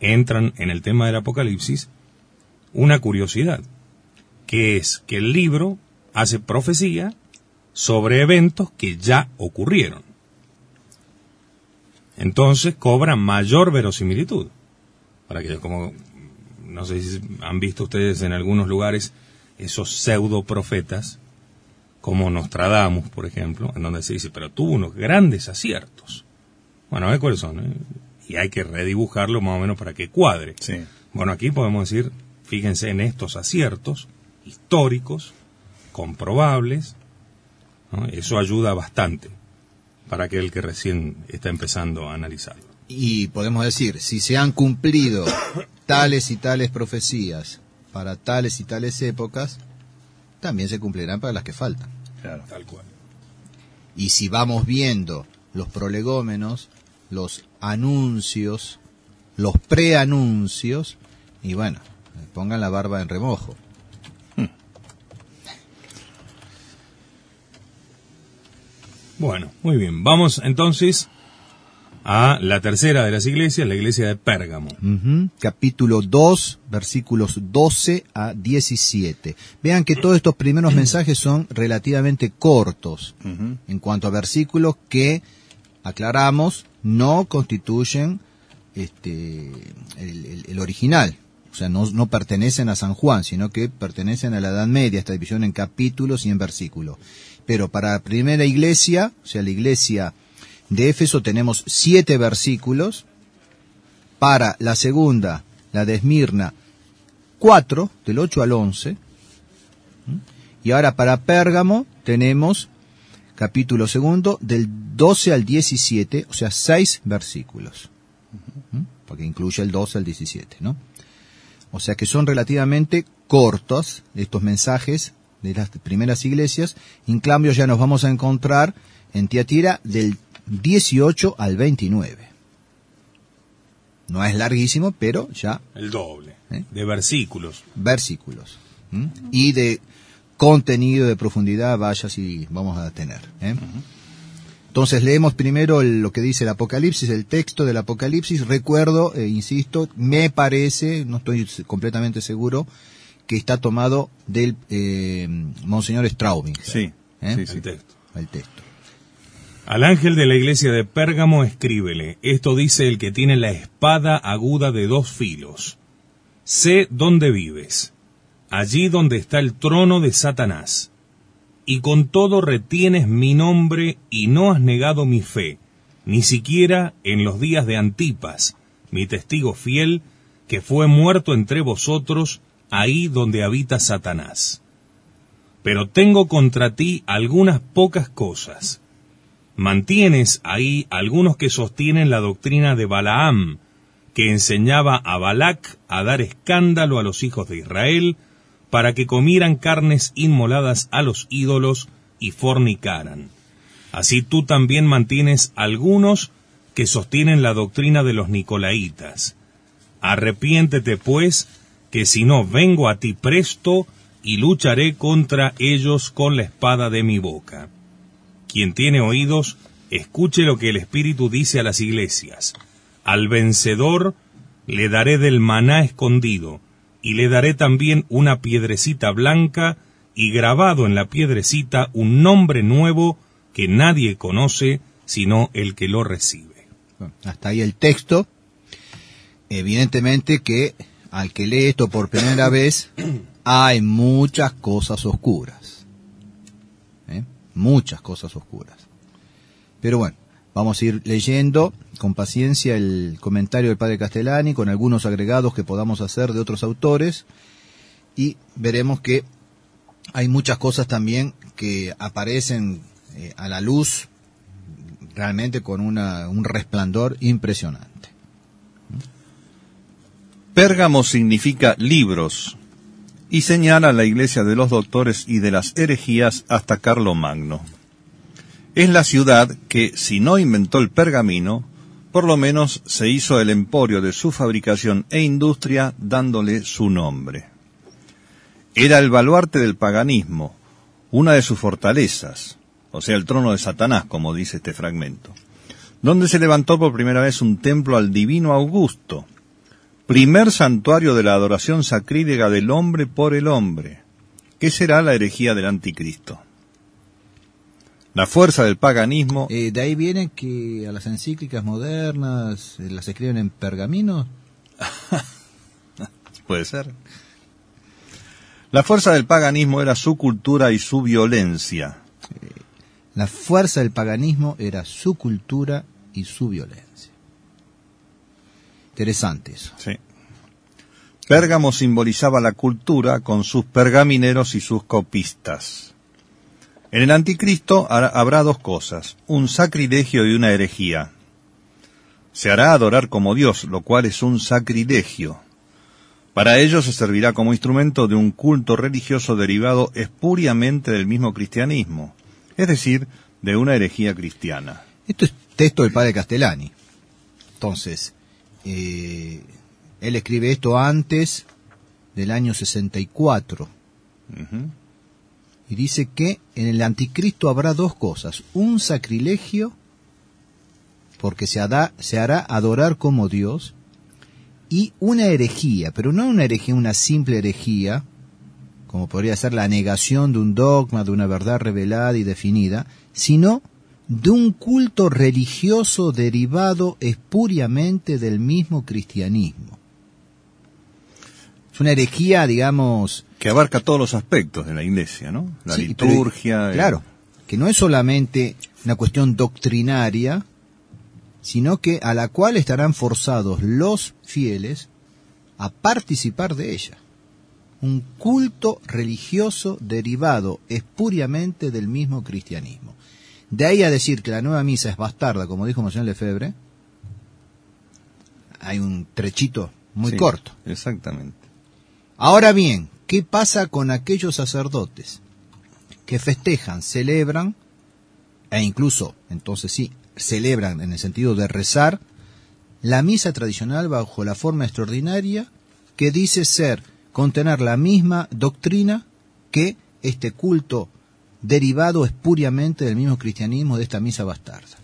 entran en el tema del Apocalipsis una curiosidad que es que el libro hace profecía sobre eventos que ya ocurrieron. Entonces cobra mayor verosimilitud. Para que como no sé si han visto ustedes en algunos lugares esos pseudo profetas, como Nostradamus, por ejemplo, en donde se dice, pero tuvo unos grandes aciertos. Bueno, a ver cuáles son. ¿eh? Y hay que redibujarlo más o menos para que cuadre. Sí. Bueno, aquí podemos decir, fíjense en estos aciertos, históricos, comprobables. ¿no? Eso ayuda bastante para aquel que recién está empezando a analizarlo. Y podemos decir, si se han cumplido tales y tales profecías para tales y tales épocas, también se cumplirán para las que faltan. Claro. Tal cual. Y si vamos viendo los prolegómenos, los anuncios, los preanuncios, y bueno, pongan la barba en remojo. Bueno, muy bien. Vamos entonces a la tercera de las iglesias, la iglesia de Pérgamo. Capítulo 2, versículos 12 a 17. Vean que todos estos primeros mensajes son relativamente cortos en cuanto a versículos que, aclaramos, no constituyen este, el, el- el original. O sea, no, no pertenecen a San Juan, sino que pertenecen a la Edad Media, esta división en capítulos y en versículos. Pero para la primera iglesia, o sea, la iglesia de Éfeso, tenemos siete versículos. Para la segunda, la de Esmirna, cuatro, del 8 al 11. Y ahora para Pérgamo tenemos capítulo segundo del 12 al 17, o sea, seis versículos. Porque incluye el 12 al 17, ¿no? O sea que son relativamente cortos estos mensajes de las primeras iglesias. En cambio ya nos vamos a encontrar en Tiatira del 18 al 29. No es larguísimo, pero ya El doble. ¿Eh? De versículos. versículos. Y de contenido, de profundidad, vaya si vamos a tener. ¿eh? Entonces leemos primero el- lo que dice el Apocalipsis, el texto del Apocalipsis. Recuerdo, eh, insisto, me parece, no estoy completamente seguro, que está tomado del eh, Monseñor Straubing. Sí, ¿Eh? sí, sí. El texto. El texto. Al ángel de la iglesia de Pérgamo escríbele, esto dice el que tiene la espada aguda de dos filos. Sé dónde vives, allí donde está el trono de Satanás, y con todo retienes mi nombre y no has negado mi fe, ni siquiera en los días de Antipas, mi testigo fiel, que fue muerto entre vosotros, ahí donde habita Satanás. Pero tengo contra ti algunas pocas cosas mantienes ahí algunos que sostienen la doctrina de Balaam, que enseñaba a Balac a dar escándalo a los hijos de Israel para que comieran carnes inmoladas a los ídolos y fornicaran. Así tú también mantienes algunos que sostienen la doctrina de los Nicolaitas. Arrepiéntete, pues, que si no vengo a ti presto y lucharé contra ellos con la espada de mi boca. Quien tiene oídos, escuche lo que el Espíritu dice a las iglesias. Al vencedor le daré del maná escondido, y le daré también una piedrecita blanca, y grabado en la piedrecita un nombre nuevo que nadie conoce sino el que lo recibe. Hasta ahí el texto. Evidentemente que al que lee esto por primera vez, hay muchas cosas oscuras. ¿Eh? Muchas cosas oscuras. Pero bueno, vamos a ir leyendo con paciencia el comentario del padre Castellani, con algunos agregados que podamos hacer de otros autores, y veremos que hay muchas cosas también que aparecen eh, a la luz realmente con un resplandor impresionante. Pérgamo significa libros y señala la iglesia de los doctores y de las herejías hasta Carlomagno. Es la ciudad que, si no inventó el pergamino, por lo menos se hizo el emporio de su fabricación e industria dándole su nombre. Era el baluarte del paganismo, una de sus fortalezas, o sea, el trono de Satanás, como dice este fragmento, donde se levantó por primera vez un templo al divino Augusto, primer santuario de la adoración sacrílega del hombre por el hombre, que será la herejía del anticristo. La fuerza del paganismo, Eh, de ahí viene que a las encíclicas modernas eh, las escriben en pergamino. puede ser. La fuerza del paganismo era su cultura y su violencia. La fuerza del paganismo era su cultura y su violencia. Interesante eso. Sí. Pérgamo simbolizaba la cultura con sus pergamineros y sus copistas. En el anticristo habrá dos cosas, un sacrilegio y una herejía. Se hará adorar como Dios, lo cual es un sacrilegio. Para ello se servirá como instrumento de un culto religioso derivado espuriamente del mismo cristianismo, es decir, de una herejía cristiana. Esto es texto del padre Castellani. Entonces, eh, él escribe esto antes del año 64 Ujú. y dice que en el anticristo habrá dos cosas, un sacrilegio, porque se, hará- se hará adorar como Dios, y una herejía, pero no una herejía, una simple herejía, como podría ser la negación de un dogma, de una verdad revelada y definida, sino de un culto religioso derivado espuriamente del mismo cristianismo. Es una herejía, digamos, Que abarca todos los aspectos de la iglesia, ¿no? La Sí, liturgia. claro, que no es solamente una cuestión doctrinaria, sino que a la cual estarán forzados los fieles a participar de ella. Un culto religioso derivado espuriamente del mismo cristianismo. De ahí a decir que la nueva misa es bastarda, como dijo Monseñor Lefebvre, hay un trechito muy Sí, corto. Exactamente. Ahora bien, ¿qué pasa con aquellos sacerdotes que festejan, celebran, e incluso, entonces sí, celebran en el sentido de rezar, la misa tradicional bajo la forma extraordinaria que dice ser, contener la misma doctrina que este culto derivado espuriamente del mismo cristianismo de esta misa bastarda.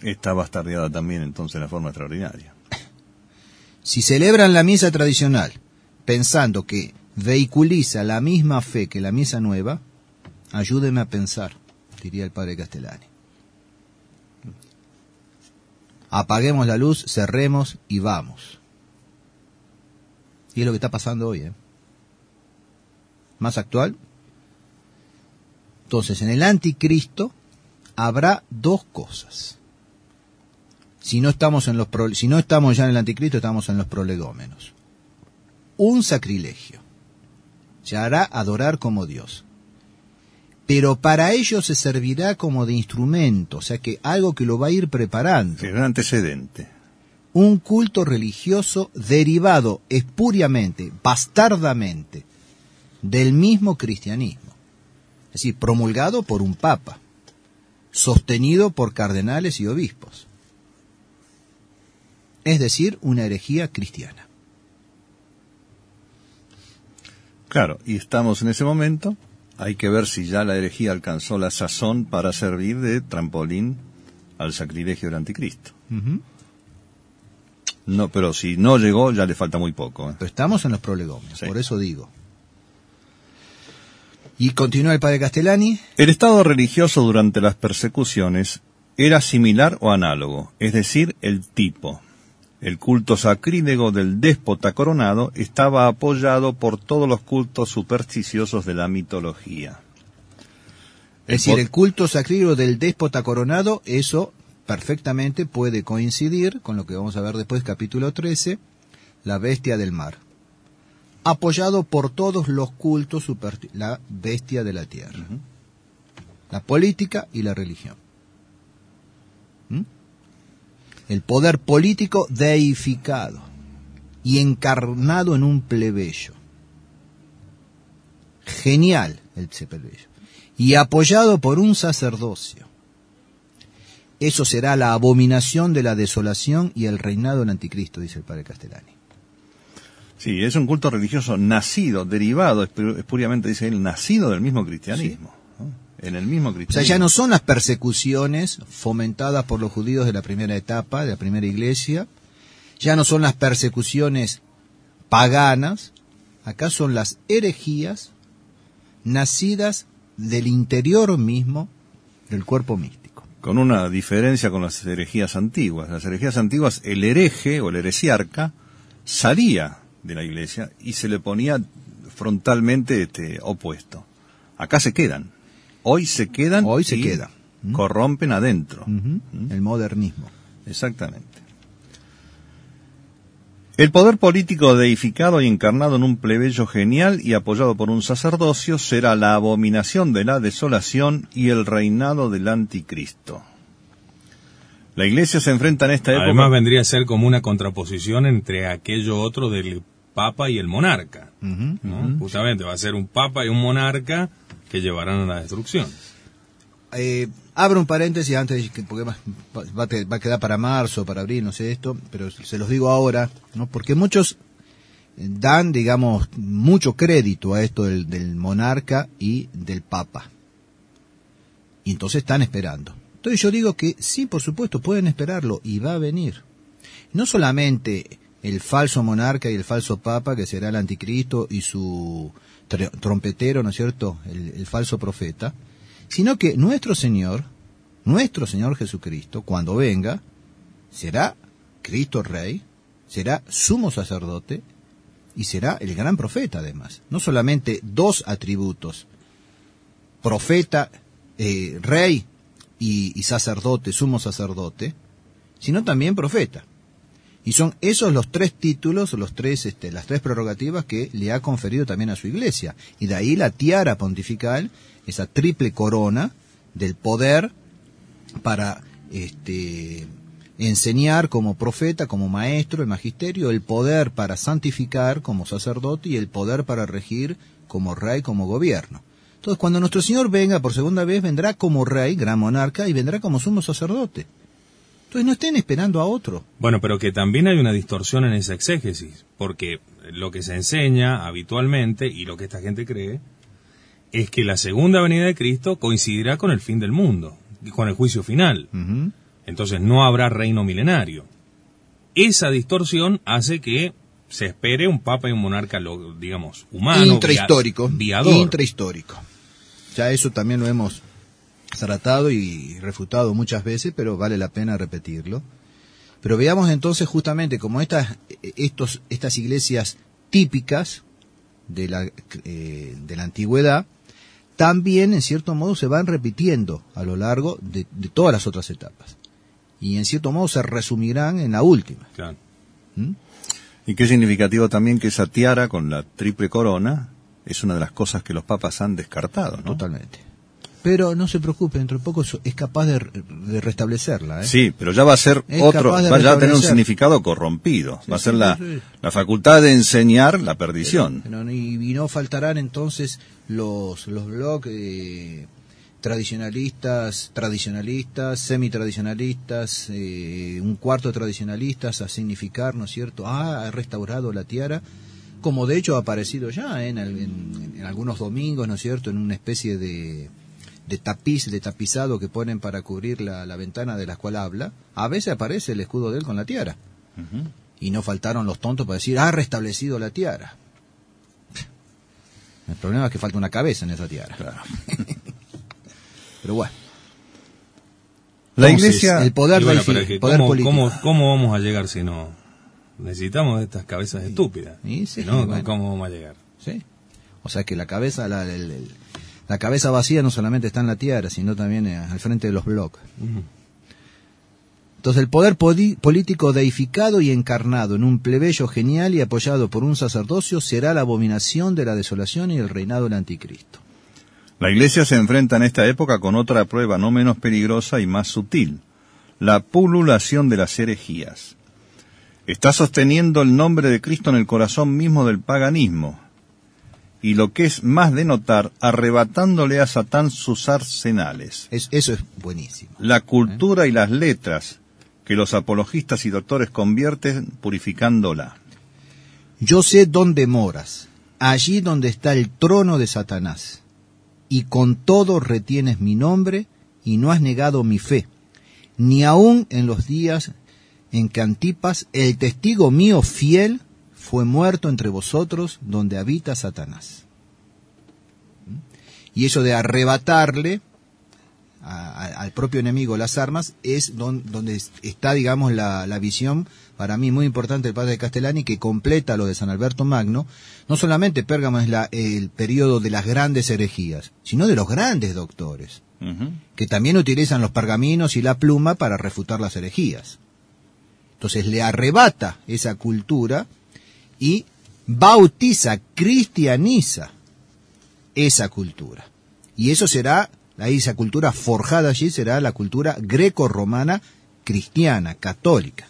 Está bastardeada también entonces la forma extraordinaria. Si celebran la misa tradicional pensando que vehiculiza la misma fe que la misa nueva, ayúdeme a pensar, diría el padre Castellani. Apaguemos la luz, cerremos y vamos. Y es lo que está pasando hoy. ¿eh? Más actual. Entonces, en el anticristo habrá dos cosas. Si no estamos en los si no estamos ya en el anticristo, estamos en los prolegómenos. Un sacrilegio. Se hará adorar como Dios pero para ello se servirá como de instrumento, o sea que algo que lo va a ir preparando. un antecedente. Un culto religioso derivado espuriamente, bastardamente, del mismo cristianismo. Es decir, promulgado por un papa, sostenido por cardenales y obispos. Es decir, una herejía cristiana. Claro, y estamos en ese momento hay que ver si ya la herejía alcanzó la sazón para servir de trampolín al sacrilegio del anticristo. No, pero si no llegó, ya le falta muy poco. ¿eh? Pero estamos en los prolegómenos, por eso digo. Y continúa el padre Castellani. El estado religioso durante las persecuciones era similar o análogo, es decir, el tipo. El culto sacrílego del déspota coronado estaba apoyado por todos los cultos supersticiosos de la mitología. Es decir, el culto sacrílego del déspota coronado, eso perfectamente puede coincidir con lo que vamos a ver después, capítulo 13, la bestia del mar. Apoyado por todos los cultos, la bestia de la tierra. La política y la religión el poder político deificado y encarnado en un plebeyo. Genial el plebeyo. Y apoyado por un sacerdocio. Eso será la abominación de la desolación y el reinado del anticristo, dice el padre Castellani. Sí, es un culto religioso nacido, derivado, espuriamente dice él, nacido del mismo cristianismo en el mismo cristianismo. O sea, ya no son las persecuciones fomentadas por los judíos de la primera etapa, de la primera iglesia, ya no son las persecuciones paganas, acá son las herejías nacidas del interior mismo del cuerpo místico. Con una diferencia con las herejías antiguas. Las herejías antiguas, el hereje o el heresiarca salía de la iglesia y se le ponía frontalmente este, opuesto. Acá se quedan hoy se quedan hoy se quedan ¿Mm? corrompen adentro ¿Mm? el modernismo exactamente el poder político deificado y encarnado en un plebeyo genial y apoyado por un sacerdocio será la abominación de la desolación y el reinado del anticristo. La iglesia se enfrenta en esta época. Además vendría a ser como una contraposición entre aquello otro del papa y el monarca. Justamente va a ser un papa y un monarca que llevarán a la destrucción. Eh, abro un paréntesis antes, porque va, va, a quedar para marzo, para abril, no sé esto, pero se los digo ahora, ¿no? porque muchos dan, digamos, mucho crédito a esto del, del monarca y del papa. Y entonces están esperando. Entonces yo digo que sí, por supuesto, pueden esperarlo y va a venir. No solamente el falso monarca y el falso papa, que será el anticristo y su trompetero, ¿no es cierto?, el, falso profeta, sino que nuestro Señor, nuestro Señor Jesucristo, cuando venga, será Cristo Rey, será sumo sacerdote y será el gran profeta además. No solamente dos atributos, profeta, eh, rey y, y sacerdote, sumo sacerdote, sino también profeta. Y son esos los tres títulos, los tres, este, las tres prerrogativas que le ha conferido también a su iglesia. Y de ahí la tiara pontifical, esa triple corona del poder para este, enseñar como profeta, como maestro, el magisterio, el poder para santificar como sacerdote y el poder para regir como rey, como gobierno. Entonces, cuando nuestro Señor venga por segunda vez, vendrá como rey, gran monarca, y vendrá como sumo sacerdote. Entonces no estén esperando a otro. Bueno, pero que también hay una distorsión en esa exégesis, porque lo que se enseña habitualmente y lo que esta gente cree es que la segunda venida de Cristo coincidirá con el fin del mundo, con el juicio final. Entonces no habrá reino milenario. Esa distorsión hace que se espere un papa y un monarca, digamos, humano, intrahistórico. via- viador. Intrahistórico. Ya eso también lo hemos tratado y refutado muchas veces, pero vale la pena repetirlo. Pero veamos entonces justamente como estas, estos, estas iglesias típicas de la, eh, de la antigüedad, también en cierto modo se van repitiendo a lo largo de, de todas las otras etapas. Y en cierto modo se resumirán en la última. Claro. ¿Mm? Y qué significativo también que esa tiara con la triple corona es una de las cosas que los papas han descartado, ¿no? Totalmente. Pero no se preocupe, dentro de poco es capaz de, de restablecerla. ¿eh? Sí, pero ya va a ser Es otro, va a tener un significado corrompido. Sí, va a ser sí, la, sí, la facultad de enseñar la perdición. Pero- y, y no faltarán entonces los, los blogs eh, tradicionalistas, tradicionalistas, semitradicionalistas, eh, un cuarto de tradicionalistas a significar, ¿no es cierto? Ah, ha restaurado la tiara, como de hecho ha aparecido ya ¿eh? en, en- en algunos domingos, ¿no es cierto? En una especie de, de tapiz, de tapizado que ponen para cubrir la, la ventana de la cual habla. A veces aparece el escudo de él con la tiara. Y no faltaron los tontos para decir, ha restablecido la tiara. El problema es que falta una cabeza en esa tiara. Pero bueno. La Entonces, iglesia, el poder, bueno, es que poder ¿cómo, político. cómo- cómo vamos a llegar si no? Necesitamos de estas cabezas estúpidas. sí, Si no, bueno. ¿cómo vamos a llegar? ¿Sí? O sea que la cabeza, la, el- el- la cabeza vacía no solamente está en la tiara, sino también eh, al frente de los bloques. Entonces el poder político deificado y encarnado en un plebeyo genial y apoyado por un sacerdocio será la abominación de la desolación y el reinado del anticristo. la iglesia se enfrenta en esta época con otra prueba no menos peligrosa y más sutil, la pululación de las herejías. Está sosteniendo el nombre de Cristo en el corazón mismo del paganismo, y lo que es más de notar, arrebatándole a Satán sus arsenales. Es- eso es buenísimo. la cultura y las letras que los apologistas y doctores convierten purificándola. Yo sé dónde moras, allí donde está el trono de Satanás, y con todo retienes mi nombre y no has negado mi fe, ni aun en los días en que Antipas, el testigo mío fiel, fue muerto entre vosotros donde habita Satanás. ¿Mm? Y eso de arrebatarle a- a- al propio enemigo las armas es don- donde es- está, digamos, la, la visión para mí muy importante del padre de Castellani que completa lo de San Alberto Magno. No solamente Pérgamo es la- el periodo de las grandes herejías, sino de los grandes doctores, que también utilizan los pergaminos y la pluma para refutar las herejías. Entonces le arrebata esa cultura y bautiza, cristianiza esa cultura. Y eso será, esa cultura forjada allí será la cultura greco-romana cristiana, católica,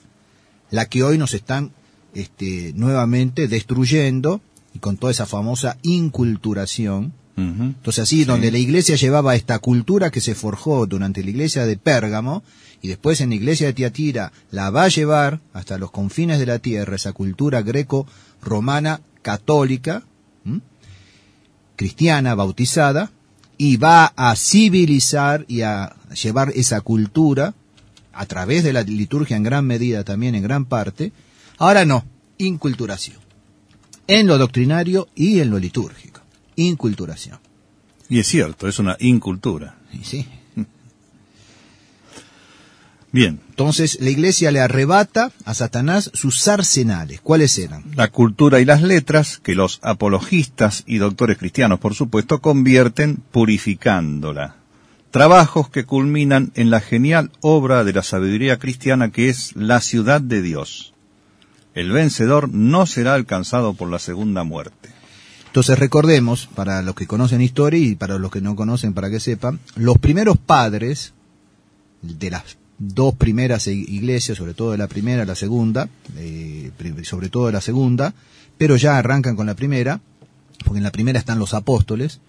la que hoy nos están este, nuevamente destruyendo y con toda esa famosa inculturación. Entonces así, donde la iglesia llevaba esta cultura que se forjó durante la iglesia de Pérgamo, y después en la iglesia de Tiatira la va a llevar hasta los confines de la tierra, esa cultura greco-romana católica, ¿m? cristiana, bautizada, y va a civilizar y a llevar esa cultura a través de la liturgia en gran medida también, en gran parte. Ahora no, inculturación. En lo doctrinario y en lo litúrgico. Inculturación. Y es cierto, es una incultura. Sí. Bien, Entonces la iglesia le arrebata a Satanás sus arsenales. ¿Cuáles eran? la cultura y las letras que los apologistas y doctores cristianos, por supuesto, convierten purificándola. Trabajos que culminan en la genial obra de la sabiduría cristiana que es la ciudad de Dios. El vencedor no será alcanzado por la segunda muerte. Entonces recordemos, para los que conocen historia y para los que no conocen, para que sepan, los primeros padres de las dos primeras iglesias, sobre todo de la primera, la segunda, eh, sobre todo de la segunda, pero ya arrancan con la primera, porque en la primera están los apóstoles,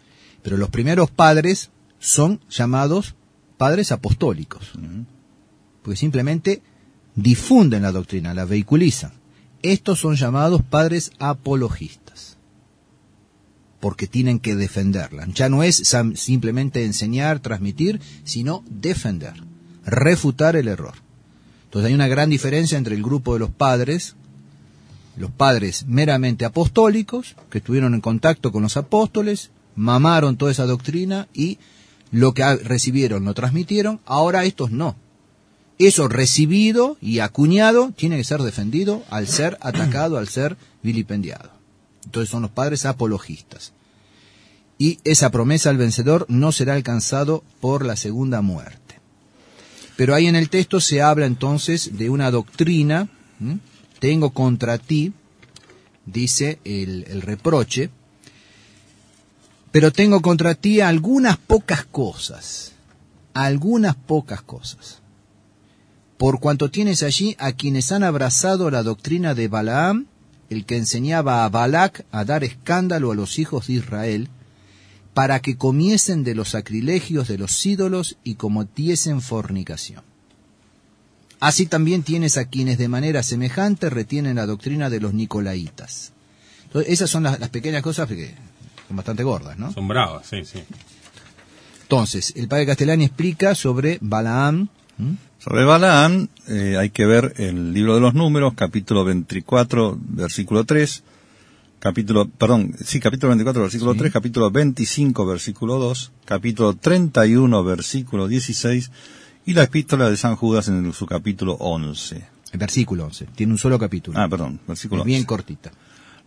pero los primeros padres son llamados padres apostólicos. porque simplemente difunden la doctrina, la vehiculizan. Estos son llamados padres apologistas, porque tienen que defenderla. Ya no es simplemente enseñar, transmitir, sino defender, refutar el error. Entonces hay una gran diferencia entre el grupo de los padres, los padres meramente apostólicos, que estuvieron en contacto con los apóstoles, mamaron toda esa doctrina y lo que recibieron lo transmitieron, ahora estos no. Eso recibido y acuñado tiene que ser defendido al ser atacado, al ser vilipendiado. Entonces son los padres apologistas. Y esa promesa al vencedor no será alcanzado por la segunda muerte. Pero ahí en el texto se habla entonces de una doctrina, tengo contra ti, dice el, el reproche, pero tengo contra ti algunas pocas cosas, algunas pocas cosas. Por cuanto tienes allí a quienes han abrazado la doctrina de Balaam, el que enseñaba a Balac a dar escándalo a los hijos de Israel, para que comiesen de los sacrilegios de los ídolos y cometiesen fornicación. Así también tienes a quienes de manera semejante retienen la doctrina de los nicolaitas. Entonces, esas son las, las pequeñas cosas que son bastante gordas, ¿no? Son bravas, sí, sí. Entonces, el padre Castellani explica sobre Balaam. ¿m? Sobre Balaam eh, hay que ver el libro de los números, capítulo 24, versículo 3, capítulo, perdón, sí, capítulo 24, versículo 3, capítulo 25, versículo 2, capítulo 31, versículo 16 y la epístola de San Judas en su capítulo 11. El versículo 11. Tiene un solo capítulo. Ah, perdón, versículo es bien 11. cortita.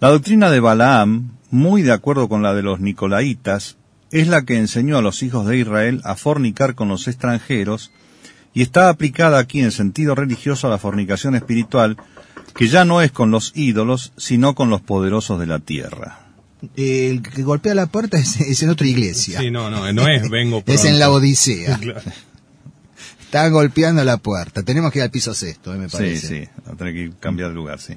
La doctrina de Balaam, muy de acuerdo con la de los Nicolaitas, es la que enseñó a los hijos de Israel a fornicar con los extranjeros y está aplicada aquí en sentido religioso a la fornicación espiritual, que ya no es con los ídolos, sino con los poderosos de la tierra. El que golpea la puerta es, es en otra iglesia. Sí, no, no, no es vengo es en la Odisea. Claro. Están golpeando la puerta. Tenemos que ir al piso sexto, eh, me Sí, parece. sí, va a tener que cambiar de lugar, sí.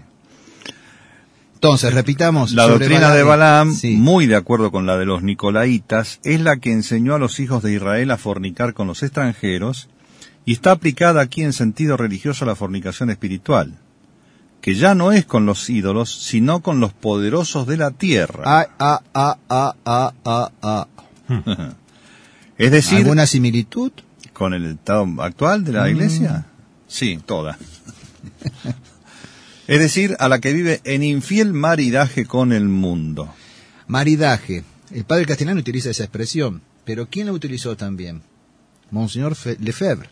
Entonces, repitamos. La doctrina de Balaam, Sí. muy de acuerdo con la de los Nicolaitas, es la que enseñó a los hijos de Israel a fornicar con los extranjeros y está aplicada aquí en sentido religioso a la fornicación espiritual, que ya no es con los ídolos, sino con los poderosos de la tierra. Ah, ah, ah, ah, ah, ah, ah. es decir, ¿Alguna similitud? con el estado actual de la iglesia. Sí, toda. es decir, a la que vive en infiel maridaje con el mundo. Maridaje. El padre castellano utiliza esa expresión, pero ¿quién la utilizó también? Monseñor Fe- Lefebvre,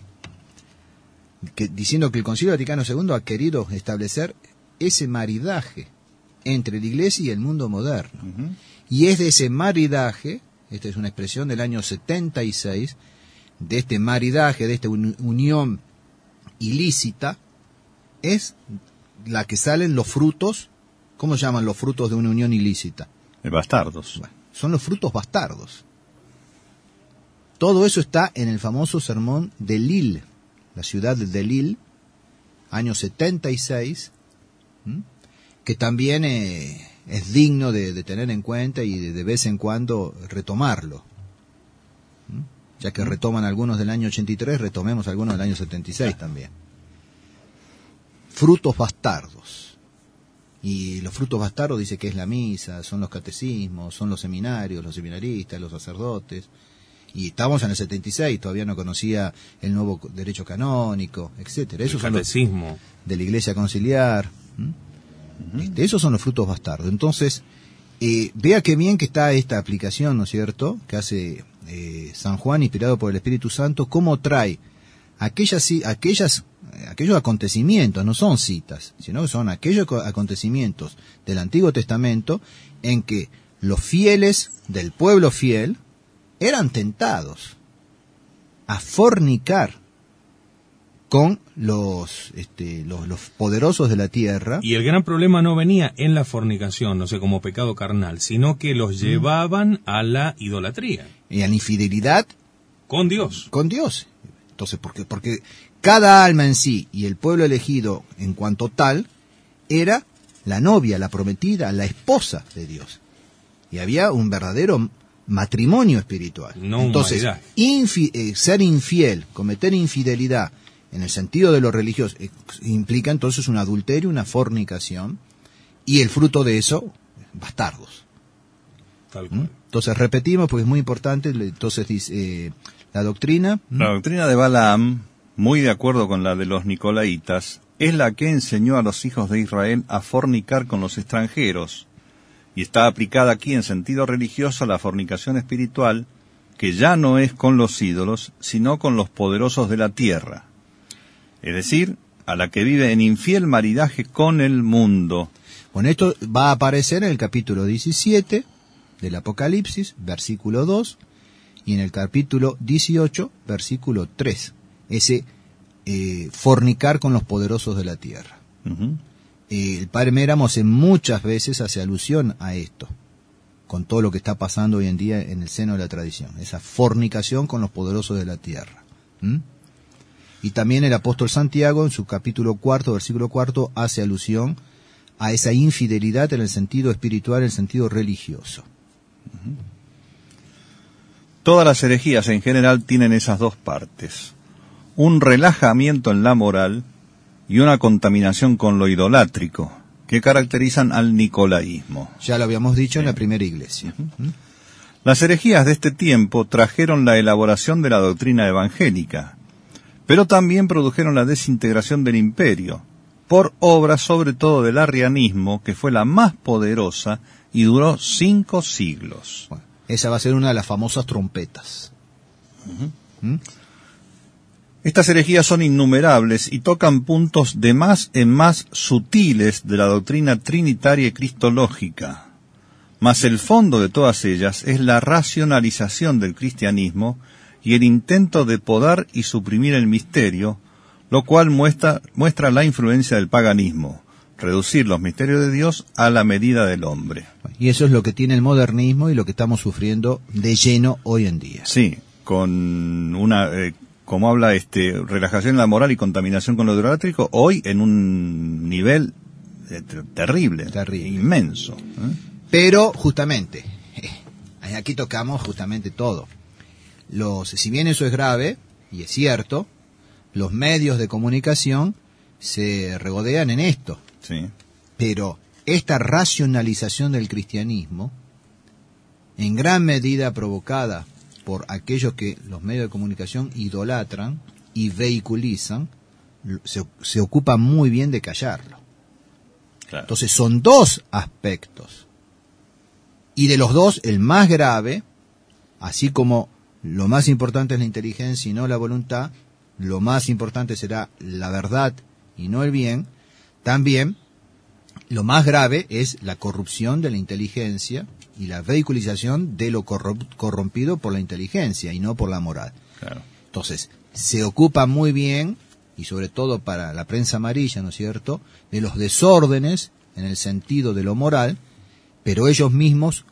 que, diciendo que el Concilio Vaticano II ha querido establecer ese maridaje entre la Iglesia y el mundo moderno. Y es de ese maridaje, esta es una expresión del año 76, de este maridaje, de esta uni- unión ilícita, es la que salen los frutos, ¿cómo llaman los frutos de una unión ilícita? De bastardos. son los frutos bastardos. Todo eso está en el famoso sermón de Lille, la ciudad de Lille, año 76, ¿m? que también eh, es digno de, tener en cuenta y de, de vez en cuando retomarlo. Ya que retoman algunos del año 83, retomemos algunos del año 76 también. Frutos bastardos. Y los frutos bastardos dice que es la misa, son los catecismos, son los seminarios, los seminaristas, los sacerdotes. Y estamos en el 76, todavía no conocía el nuevo derecho canónico, etcétera. El Esos son los catecismo. de la iglesia conciliar. Este, esos son los frutos bastardos. Entonces, eh, vea qué bien que está esta aplicación, ¿no es cierto?, que hace eh, San Juan, inspirado por el Espíritu Santo, cómo trae aquellas, aquellas, eh, aquellos acontecimientos, no son citas, sino que son aquellos co- acontecimientos del Antiguo Testamento en que los fieles del pueblo fiel eran tentados a fornicar con los, este, los, los poderosos de la tierra. Y el gran problema no venía en la fornicación, no sé, como pecado carnal, sino que los llevaban a la idolatría, y a la infidelidad con Dios. con Dios. Entonces, porque, porque cada alma en sí y el pueblo elegido en cuanto tal era la novia, la prometida, la esposa de Dios. Y había un verdadero matrimonio espiritual. No Entonces, infi- eh, ser infiel, cometer infidelidad en el sentido de lo religioso, eh, implica entonces un adulterio, una fornicación, y el fruto de eso, bastardos. Tal ¿Mm? cual. Entonces repetimos, porque es muy importante, entonces dice, eh, la doctrina, ¿Mm? La doctrina de Balaam, muy de acuerdo con la de los Nicolaitas, es la que enseñó a los hijos de Israel a fornicar con los extranjeros, y está aplicada aquí en sentido religioso a la fornicación espiritual, que ya no es con los ídolos, sino con los poderosos de la tierra, es decir, a la que vive en infiel maridaje con el mundo. Bueno, esto va a aparecer en el capítulo 17 del Apocalipsis, versículo 2, y en el capítulo 18, versículo 3. Ese eh, fornicar con los poderosos de la tierra. El padre Méramos en muchas veces hace alusión a esto, con todo lo que está pasando hoy en día en el seno de la tradición, esa fornicación con los poderosos de la tierra. Y también el apóstol Santiago en su capítulo cuarto, versículo cuarto, hace alusión a esa infidelidad en el sentido espiritual, en el sentido religioso. Todas las herejías en general tienen esas dos partes. Un relajamiento en la moral y una contaminación con lo idolátrico, que caracterizan al nicolaísmo. Ya lo habíamos dicho en la primera iglesia. Las herejías de este tiempo trajeron la elaboración de la doctrina evangélica, pero también produjeron la desintegración del imperio, por obra sobre todo del arrianismo, que fue la más poderosa y duró cinco siglos. Bueno, esa va a ser una de las famosas trompetas. ¿Mm? Estas herejías son innumerables y tocan puntos de más en más sutiles de la doctrina trinitaria y cristológica. Mas el fondo de todas ellas es la racionalización del cristianismo y el intento de podar y suprimir el misterio, lo cual muestra, muestra la influencia del paganismo, reducir los misterios de Dios a la medida del hombre. Y eso es lo que tiene el modernismo y lo que estamos sufriendo de lleno hoy en día. Sí, con una, eh, como habla este, relajación en la moral y contaminación con lo idolátrico, hoy en un nivel eh, ter- terrible, Terrible. inmenso. ¿eh? Pero justamente, eh, aquí tocamos justamente todo. Los, si bien eso es grave, y es cierto, los medios de comunicación se regodean en esto. Sí, Pero esta racionalización del cristianismo, en gran medida provocada por aquellos que los medios de comunicación idolatran y vehiculizan, se, se ocupa muy bien de callarlo. claro. Entonces son dos aspectos. Y de los dos, el más grave, así como lo más importante es la inteligencia y no la voluntad, lo más importante será la verdad y no el bien, también lo más grave es la corrupción de la inteligencia y la vehiculización de lo corrompido por la inteligencia y no por la moral. claro. Entonces, se ocupa muy bien, y sobre todo para la prensa amarilla, ¿no es cierto?, de los desórdenes en el sentido de lo moral, pero ellos mismos,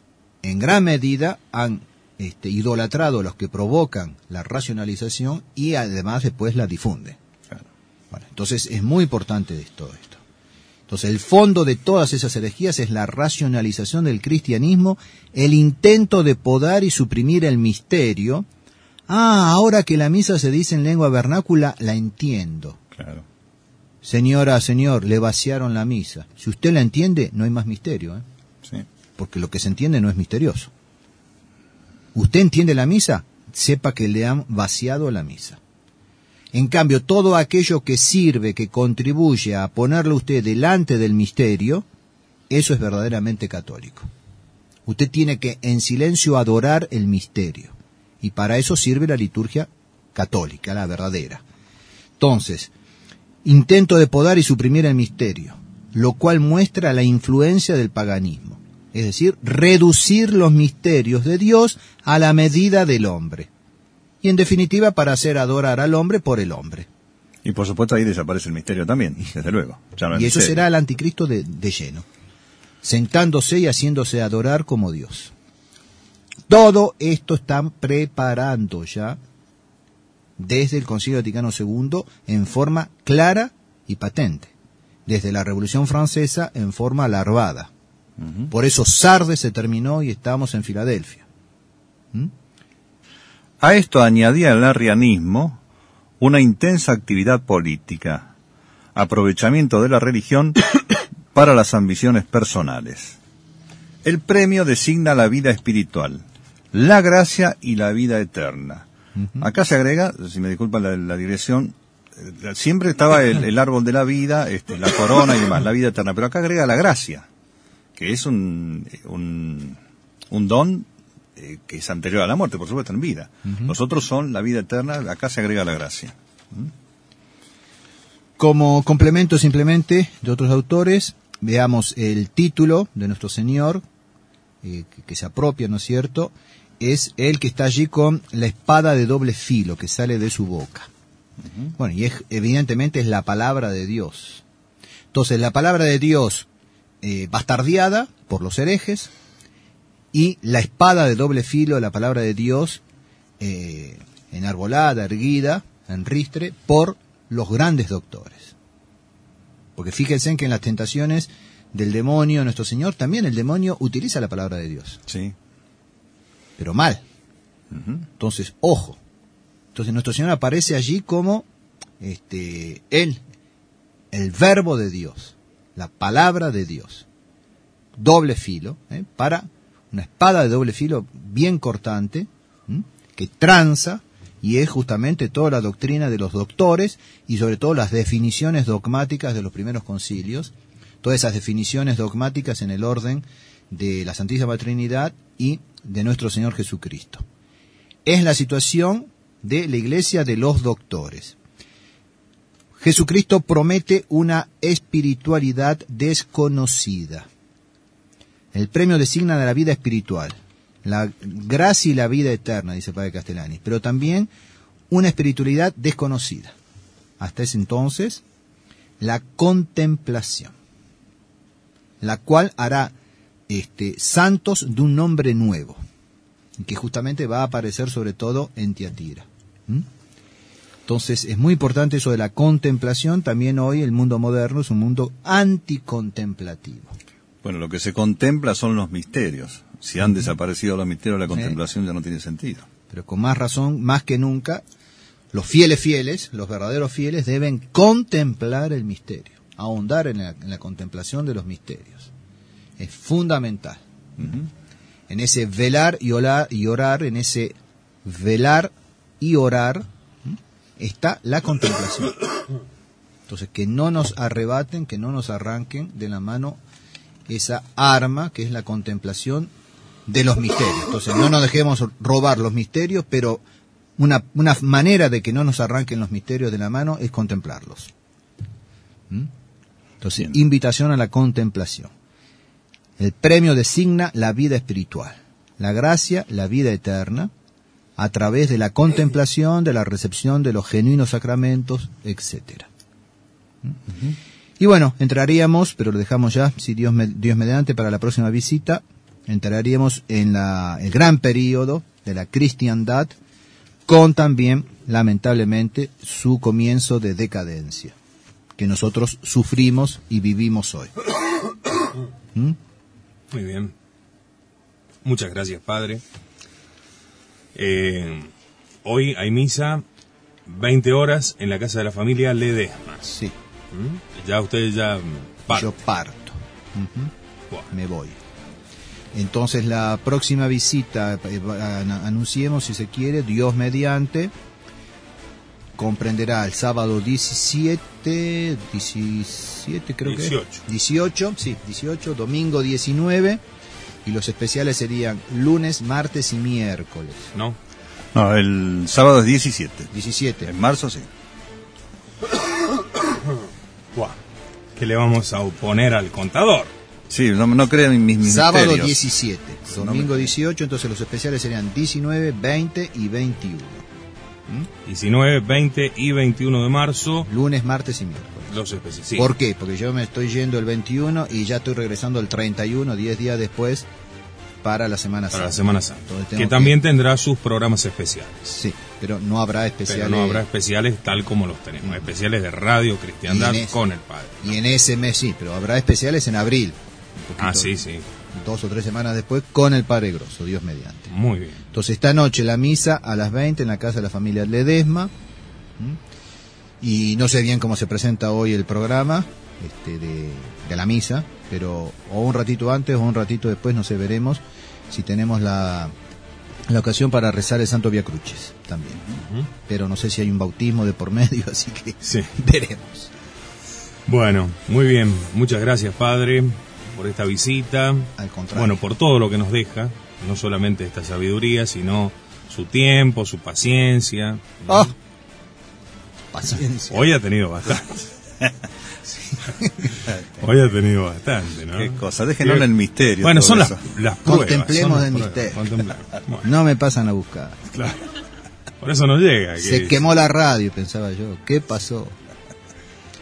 en gran medida, han este, idolatrado a los que provocan la racionalización y además después la difunden. Claro. Bueno, entonces es muy importante esto. Entonces el fondo de todas esas herejías es la racionalización del cristianismo, el intento de podar y suprimir el misterio. Ah, ahora que la misa se dice en lengua vernácula, la entiendo. Claro. Señora, señor, le vaciaron la misa. Si usted la entiende, no hay más misterio, ¿eh? Sí. porque lo que se entiende no es misterioso. ¿Usted entiende la misa? Sepa que le han vaciado la misa. En cambio, todo aquello que sirve, que contribuye a ponerle usted delante del misterio, eso es verdaderamente católico. Usted tiene que en silencio adorar el misterio. Y para eso sirve la liturgia católica, la verdadera. Entonces, intento de podar y suprimir el misterio, lo cual muestra la influencia del paganismo. Es decir, reducir los misterios de Dios a la medida del hombre. Y en definitiva, para hacer adorar al hombre por el hombre. Y por supuesto ahí desaparece el misterio también, desde luego. No Y eso será el anticristo de, de lleno, sentándose y haciéndose adorar como Dios. Todo esto están preparando ya desde el Concilio Vaticano II en forma clara y patente, desde la Revolución Francesa en forma larvada. Por eso Sardes se terminó y estamos en Filadelfia. ¿Mm? A esto añadía el arrianismo una intensa actividad política, aprovechamiento de la religión para las ambiciones personales. El premio designa la vida espiritual, la gracia y la vida eterna. Acá se agrega, si me disculpan la, la dirección, eh, siempre estaba el, el árbol de la vida, este, la corona y demás, la vida eterna, pero acá agrega la gracia, que es un, un, un don eh, que es anterior a la muerte, por supuesto, en vida. Los otros son la vida eterna, acá se agrega la gracia. Como complemento simplemente de otros autores, veamos el título de nuestro Señor, eh, que, que se apropia, ¿no es cierto? Es el que está allí con la espada de doble filo que sale de su boca. Bueno, y es, evidentemente es la palabra de Dios. Entonces, la palabra de Dios eh, bastardeada por los herejes y la espada de doble filo, la palabra de Dios, eh, enarbolada, erguida, en ristre, por los grandes doctores. Porque fíjense en que en las tentaciones del demonio, nuestro Señor, también el demonio utiliza la palabra de Dios, Sí. pero mal. Entonces, ojo. Entonces nuestro Señor aparece allí como este él, el verbo de Dios, la palabra de Dios. Doble filo, ¿eh? para una espada de doble filo bien cortante, que tranza y es justamente toda la doctrina de los doctores y sobre todo las definiciones dogmáticas de los primeros concilios, todas esas definiciones dogmáticas en el orden de la Santísima Trinidad y de nuestro Señor Jesucristo es la situación de la iglesia de los doctores. Jesucristo promete una espiritualidad desconocida. El premio designa de la vida espiritual, la gracia y la vida eterna, dice Padre Castellani, pero también una espiritualidad desconocida. Hasta ese entonces, la contemplación, la cual hará este, santos de un nombre nuevo que justamente va a aparecer sobre todo en Tiatira. Entonces es muy importante eso de la contemplación. También hoy el mundo moderno es un mundo anticontemplativo. Bueno, lo que se contempla son los misterios. Si han desaparecido los misterios, la contemplación ya no tiene sentido. Pero con más razón, más que nunca, los fieles fieles, los verdaderos fieles, deben contemplar el misterio, ahondar en la, en la contemplación de los misterios. Es fundamental. En ese velar y orar, y orar, en ese velar y orar, está la contemplación. Entonces, que no nos arrebaten, que no nos arranquen de la mano esa arma que es la contemplación de los misterios. Entonces, no nos dejemos robar los misterios, pero una, una manera de que no nos arranquen los misterios de la mano es contemplarlos. ¿Mm? Entonces, Bien. invitación a la contemplación. El premio designa la vida espiritual, la gracia, la vida eterna, a través de la contemplación, de la recepción de los genuinos sacramentos, etcétera. Y bueno, entraríamos, pero lo dejamos ya, si Dios, me- Dios mediante, para la próxima visita, entraríamos en la, el gran periodo de la cristiandad, con también, lamentablemente, su comienzo de decadencia, que nosotros sufrimos y vivimos hoy. ¿Mm? Muy bien. Muchas gracias, padre. Eh, hoy hay misa, 20 horas, en la casa de la familia Ledesma. Sí, ¿Mm? Ya ustedes ya mm, parten. yo parto. Ujú. Buah. me voy. Entonces la próxima visita, eh, anunciemos si se quiere, Dios mediante, comprenderá el sábado 17, 17 creo que 18. es. 18, sí, 18, domingo 19, y los especiales serían lunes, martes y miércoles. ¿No? No, el sábado es 17. 17. En marzo sí. ¿Qué le vamos a oponer al contador? Sí, no, no crean mis mis Sábado misterios. 17, domingo 18, entonces los especiales serían 19, 20 y 21. 19, 20 y 21 de marzo, Lunes, martes y miércoles. los especiales. Sí. ¿Por qué? Porque yo me estoy yendo el 21 y ya estoy regresando el 31, 10 días después, para la Semana para la Santa. Semana Santa. Que también tendrá sus programas especiales. Sí, pero no habrá Pero especiales. no habrá especiales tal como los tenemos. Especiales de radio, cristiandad con el. Y en ese mes sí, pero habrá especiales en abril. poquito, Ah, sí, sí. Dos o tres semanas después, con el Padre Grosso, Dios mediante. Muy bien. Entonces esta noche la misa a las 20 en la casa de la familia Ledesma. ¿Mm? Y no sé bien cómo se presenta hoy el programa este, de, de la misa, pero o un ratito antes o un ratito después, no sé, veremos si tenemos la, la ocasión para rezar el Santo Via Crucis también. Pero no sé si hay un bautismo de por medio, así que Sí. veremos. Bueno, muy bien. Muchas gracias, padre, por esta visita. Al contrario. Bueno, por todo lo que nos deja, no solamente esta sabiduría, sino su tiempo, su paciencia. ¡Ah! Paciencia. Hoy ha tenido bastante. Hoy ha tenido bastante, ¿no? Qué cosa, déjenos en el misterio. Bueno, son las, las pruebas. Contemplemos son las el pruebas, misterio. contemplemos. Bueno, No me pasan a buscar. claro. Por eso no llega. Se quemó la radio, pensaba yo. ¿Qué pasó?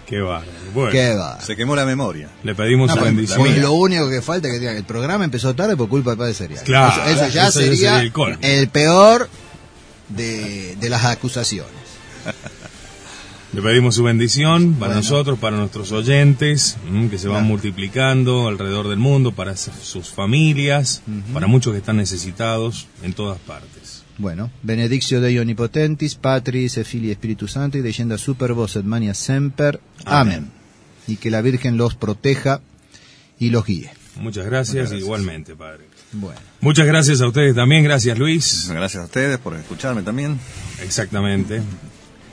Qué bárbaro. Bueno, ¿Qué va? Se quemó la memoria. le pedimos No, su pues, bendición. pues lo único que falta es que digan, el programa empezó tarde por culpa del padre Serial. Claro, eso, eso ya eso sería, sería el colmo. el peor de, de las acusaciones. Le pedimos su bendición para Bueno. nosotros, para nuestros oyentes, mm, que se van Claro. multiplicando alrededor del mundo, para sus familias, para muchos que están necesitados en todas partes. Bueno, benedictio Dei Omnipotentis, Patris et Filii Spiritus Sancti, leyenda super vos et mania semper. Amén. Amén. Y que la Virgen los proteja y los guíe. Muchas gracias, Muchas gracias. igualmente, Padre. Bueno, Muchas gracias a ustedes también, gracias Luis. Gracias a ustedes por escucharme también. Exactamente.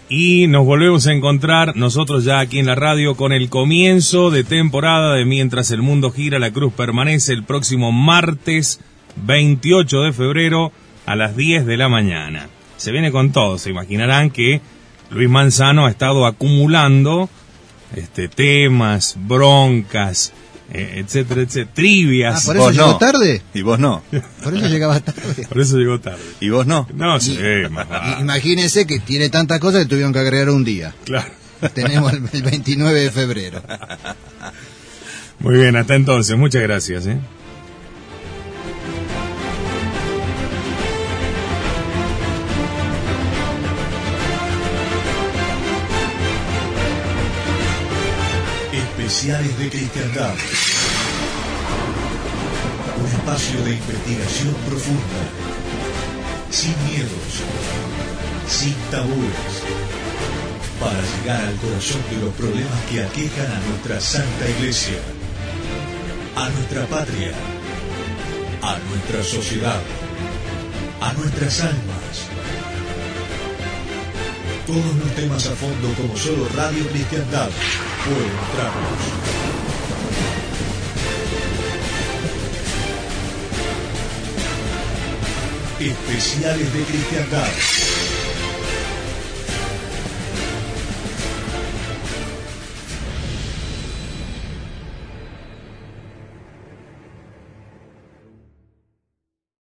Y nos volvemos a encontrar nosotros ya aquí en la radio con el comienzo de temporada de Mientras el Mundo Gira, la Cruz permanece el próximo martes 28 de febrero a las 10 de la mañana. Se viene con todo, se imaginarán que Luis Manzano ha estado acumulando este, temas, broncas, eh, etcétera, etcétera, trivias. Ah, ¿por eso llegó no. tarde? Y vos no. Por eso llegaba tarde. Por eso llegó tarde. Y vos no. No vale. Imagínense que tiene tantas cosas que tuvieron que agregar un día. Claro. Tenemos el, el 29 de febrero. Muy bien, hasta entonces, muchas gracias. ¿eh? Especiales de Cristiandad. Un espacio de investigación profunda. Sin miedos. Sin tabúes. Para llegar al corazón de los problemas que aquejan a nuestra Santa Iglesia. A nuestra patria. A nuestra sociedad. A nuestras almas. Todos los temas a fondo como solo Radio Cristiandad puede mostrarnos. Especiales de Cristiandad.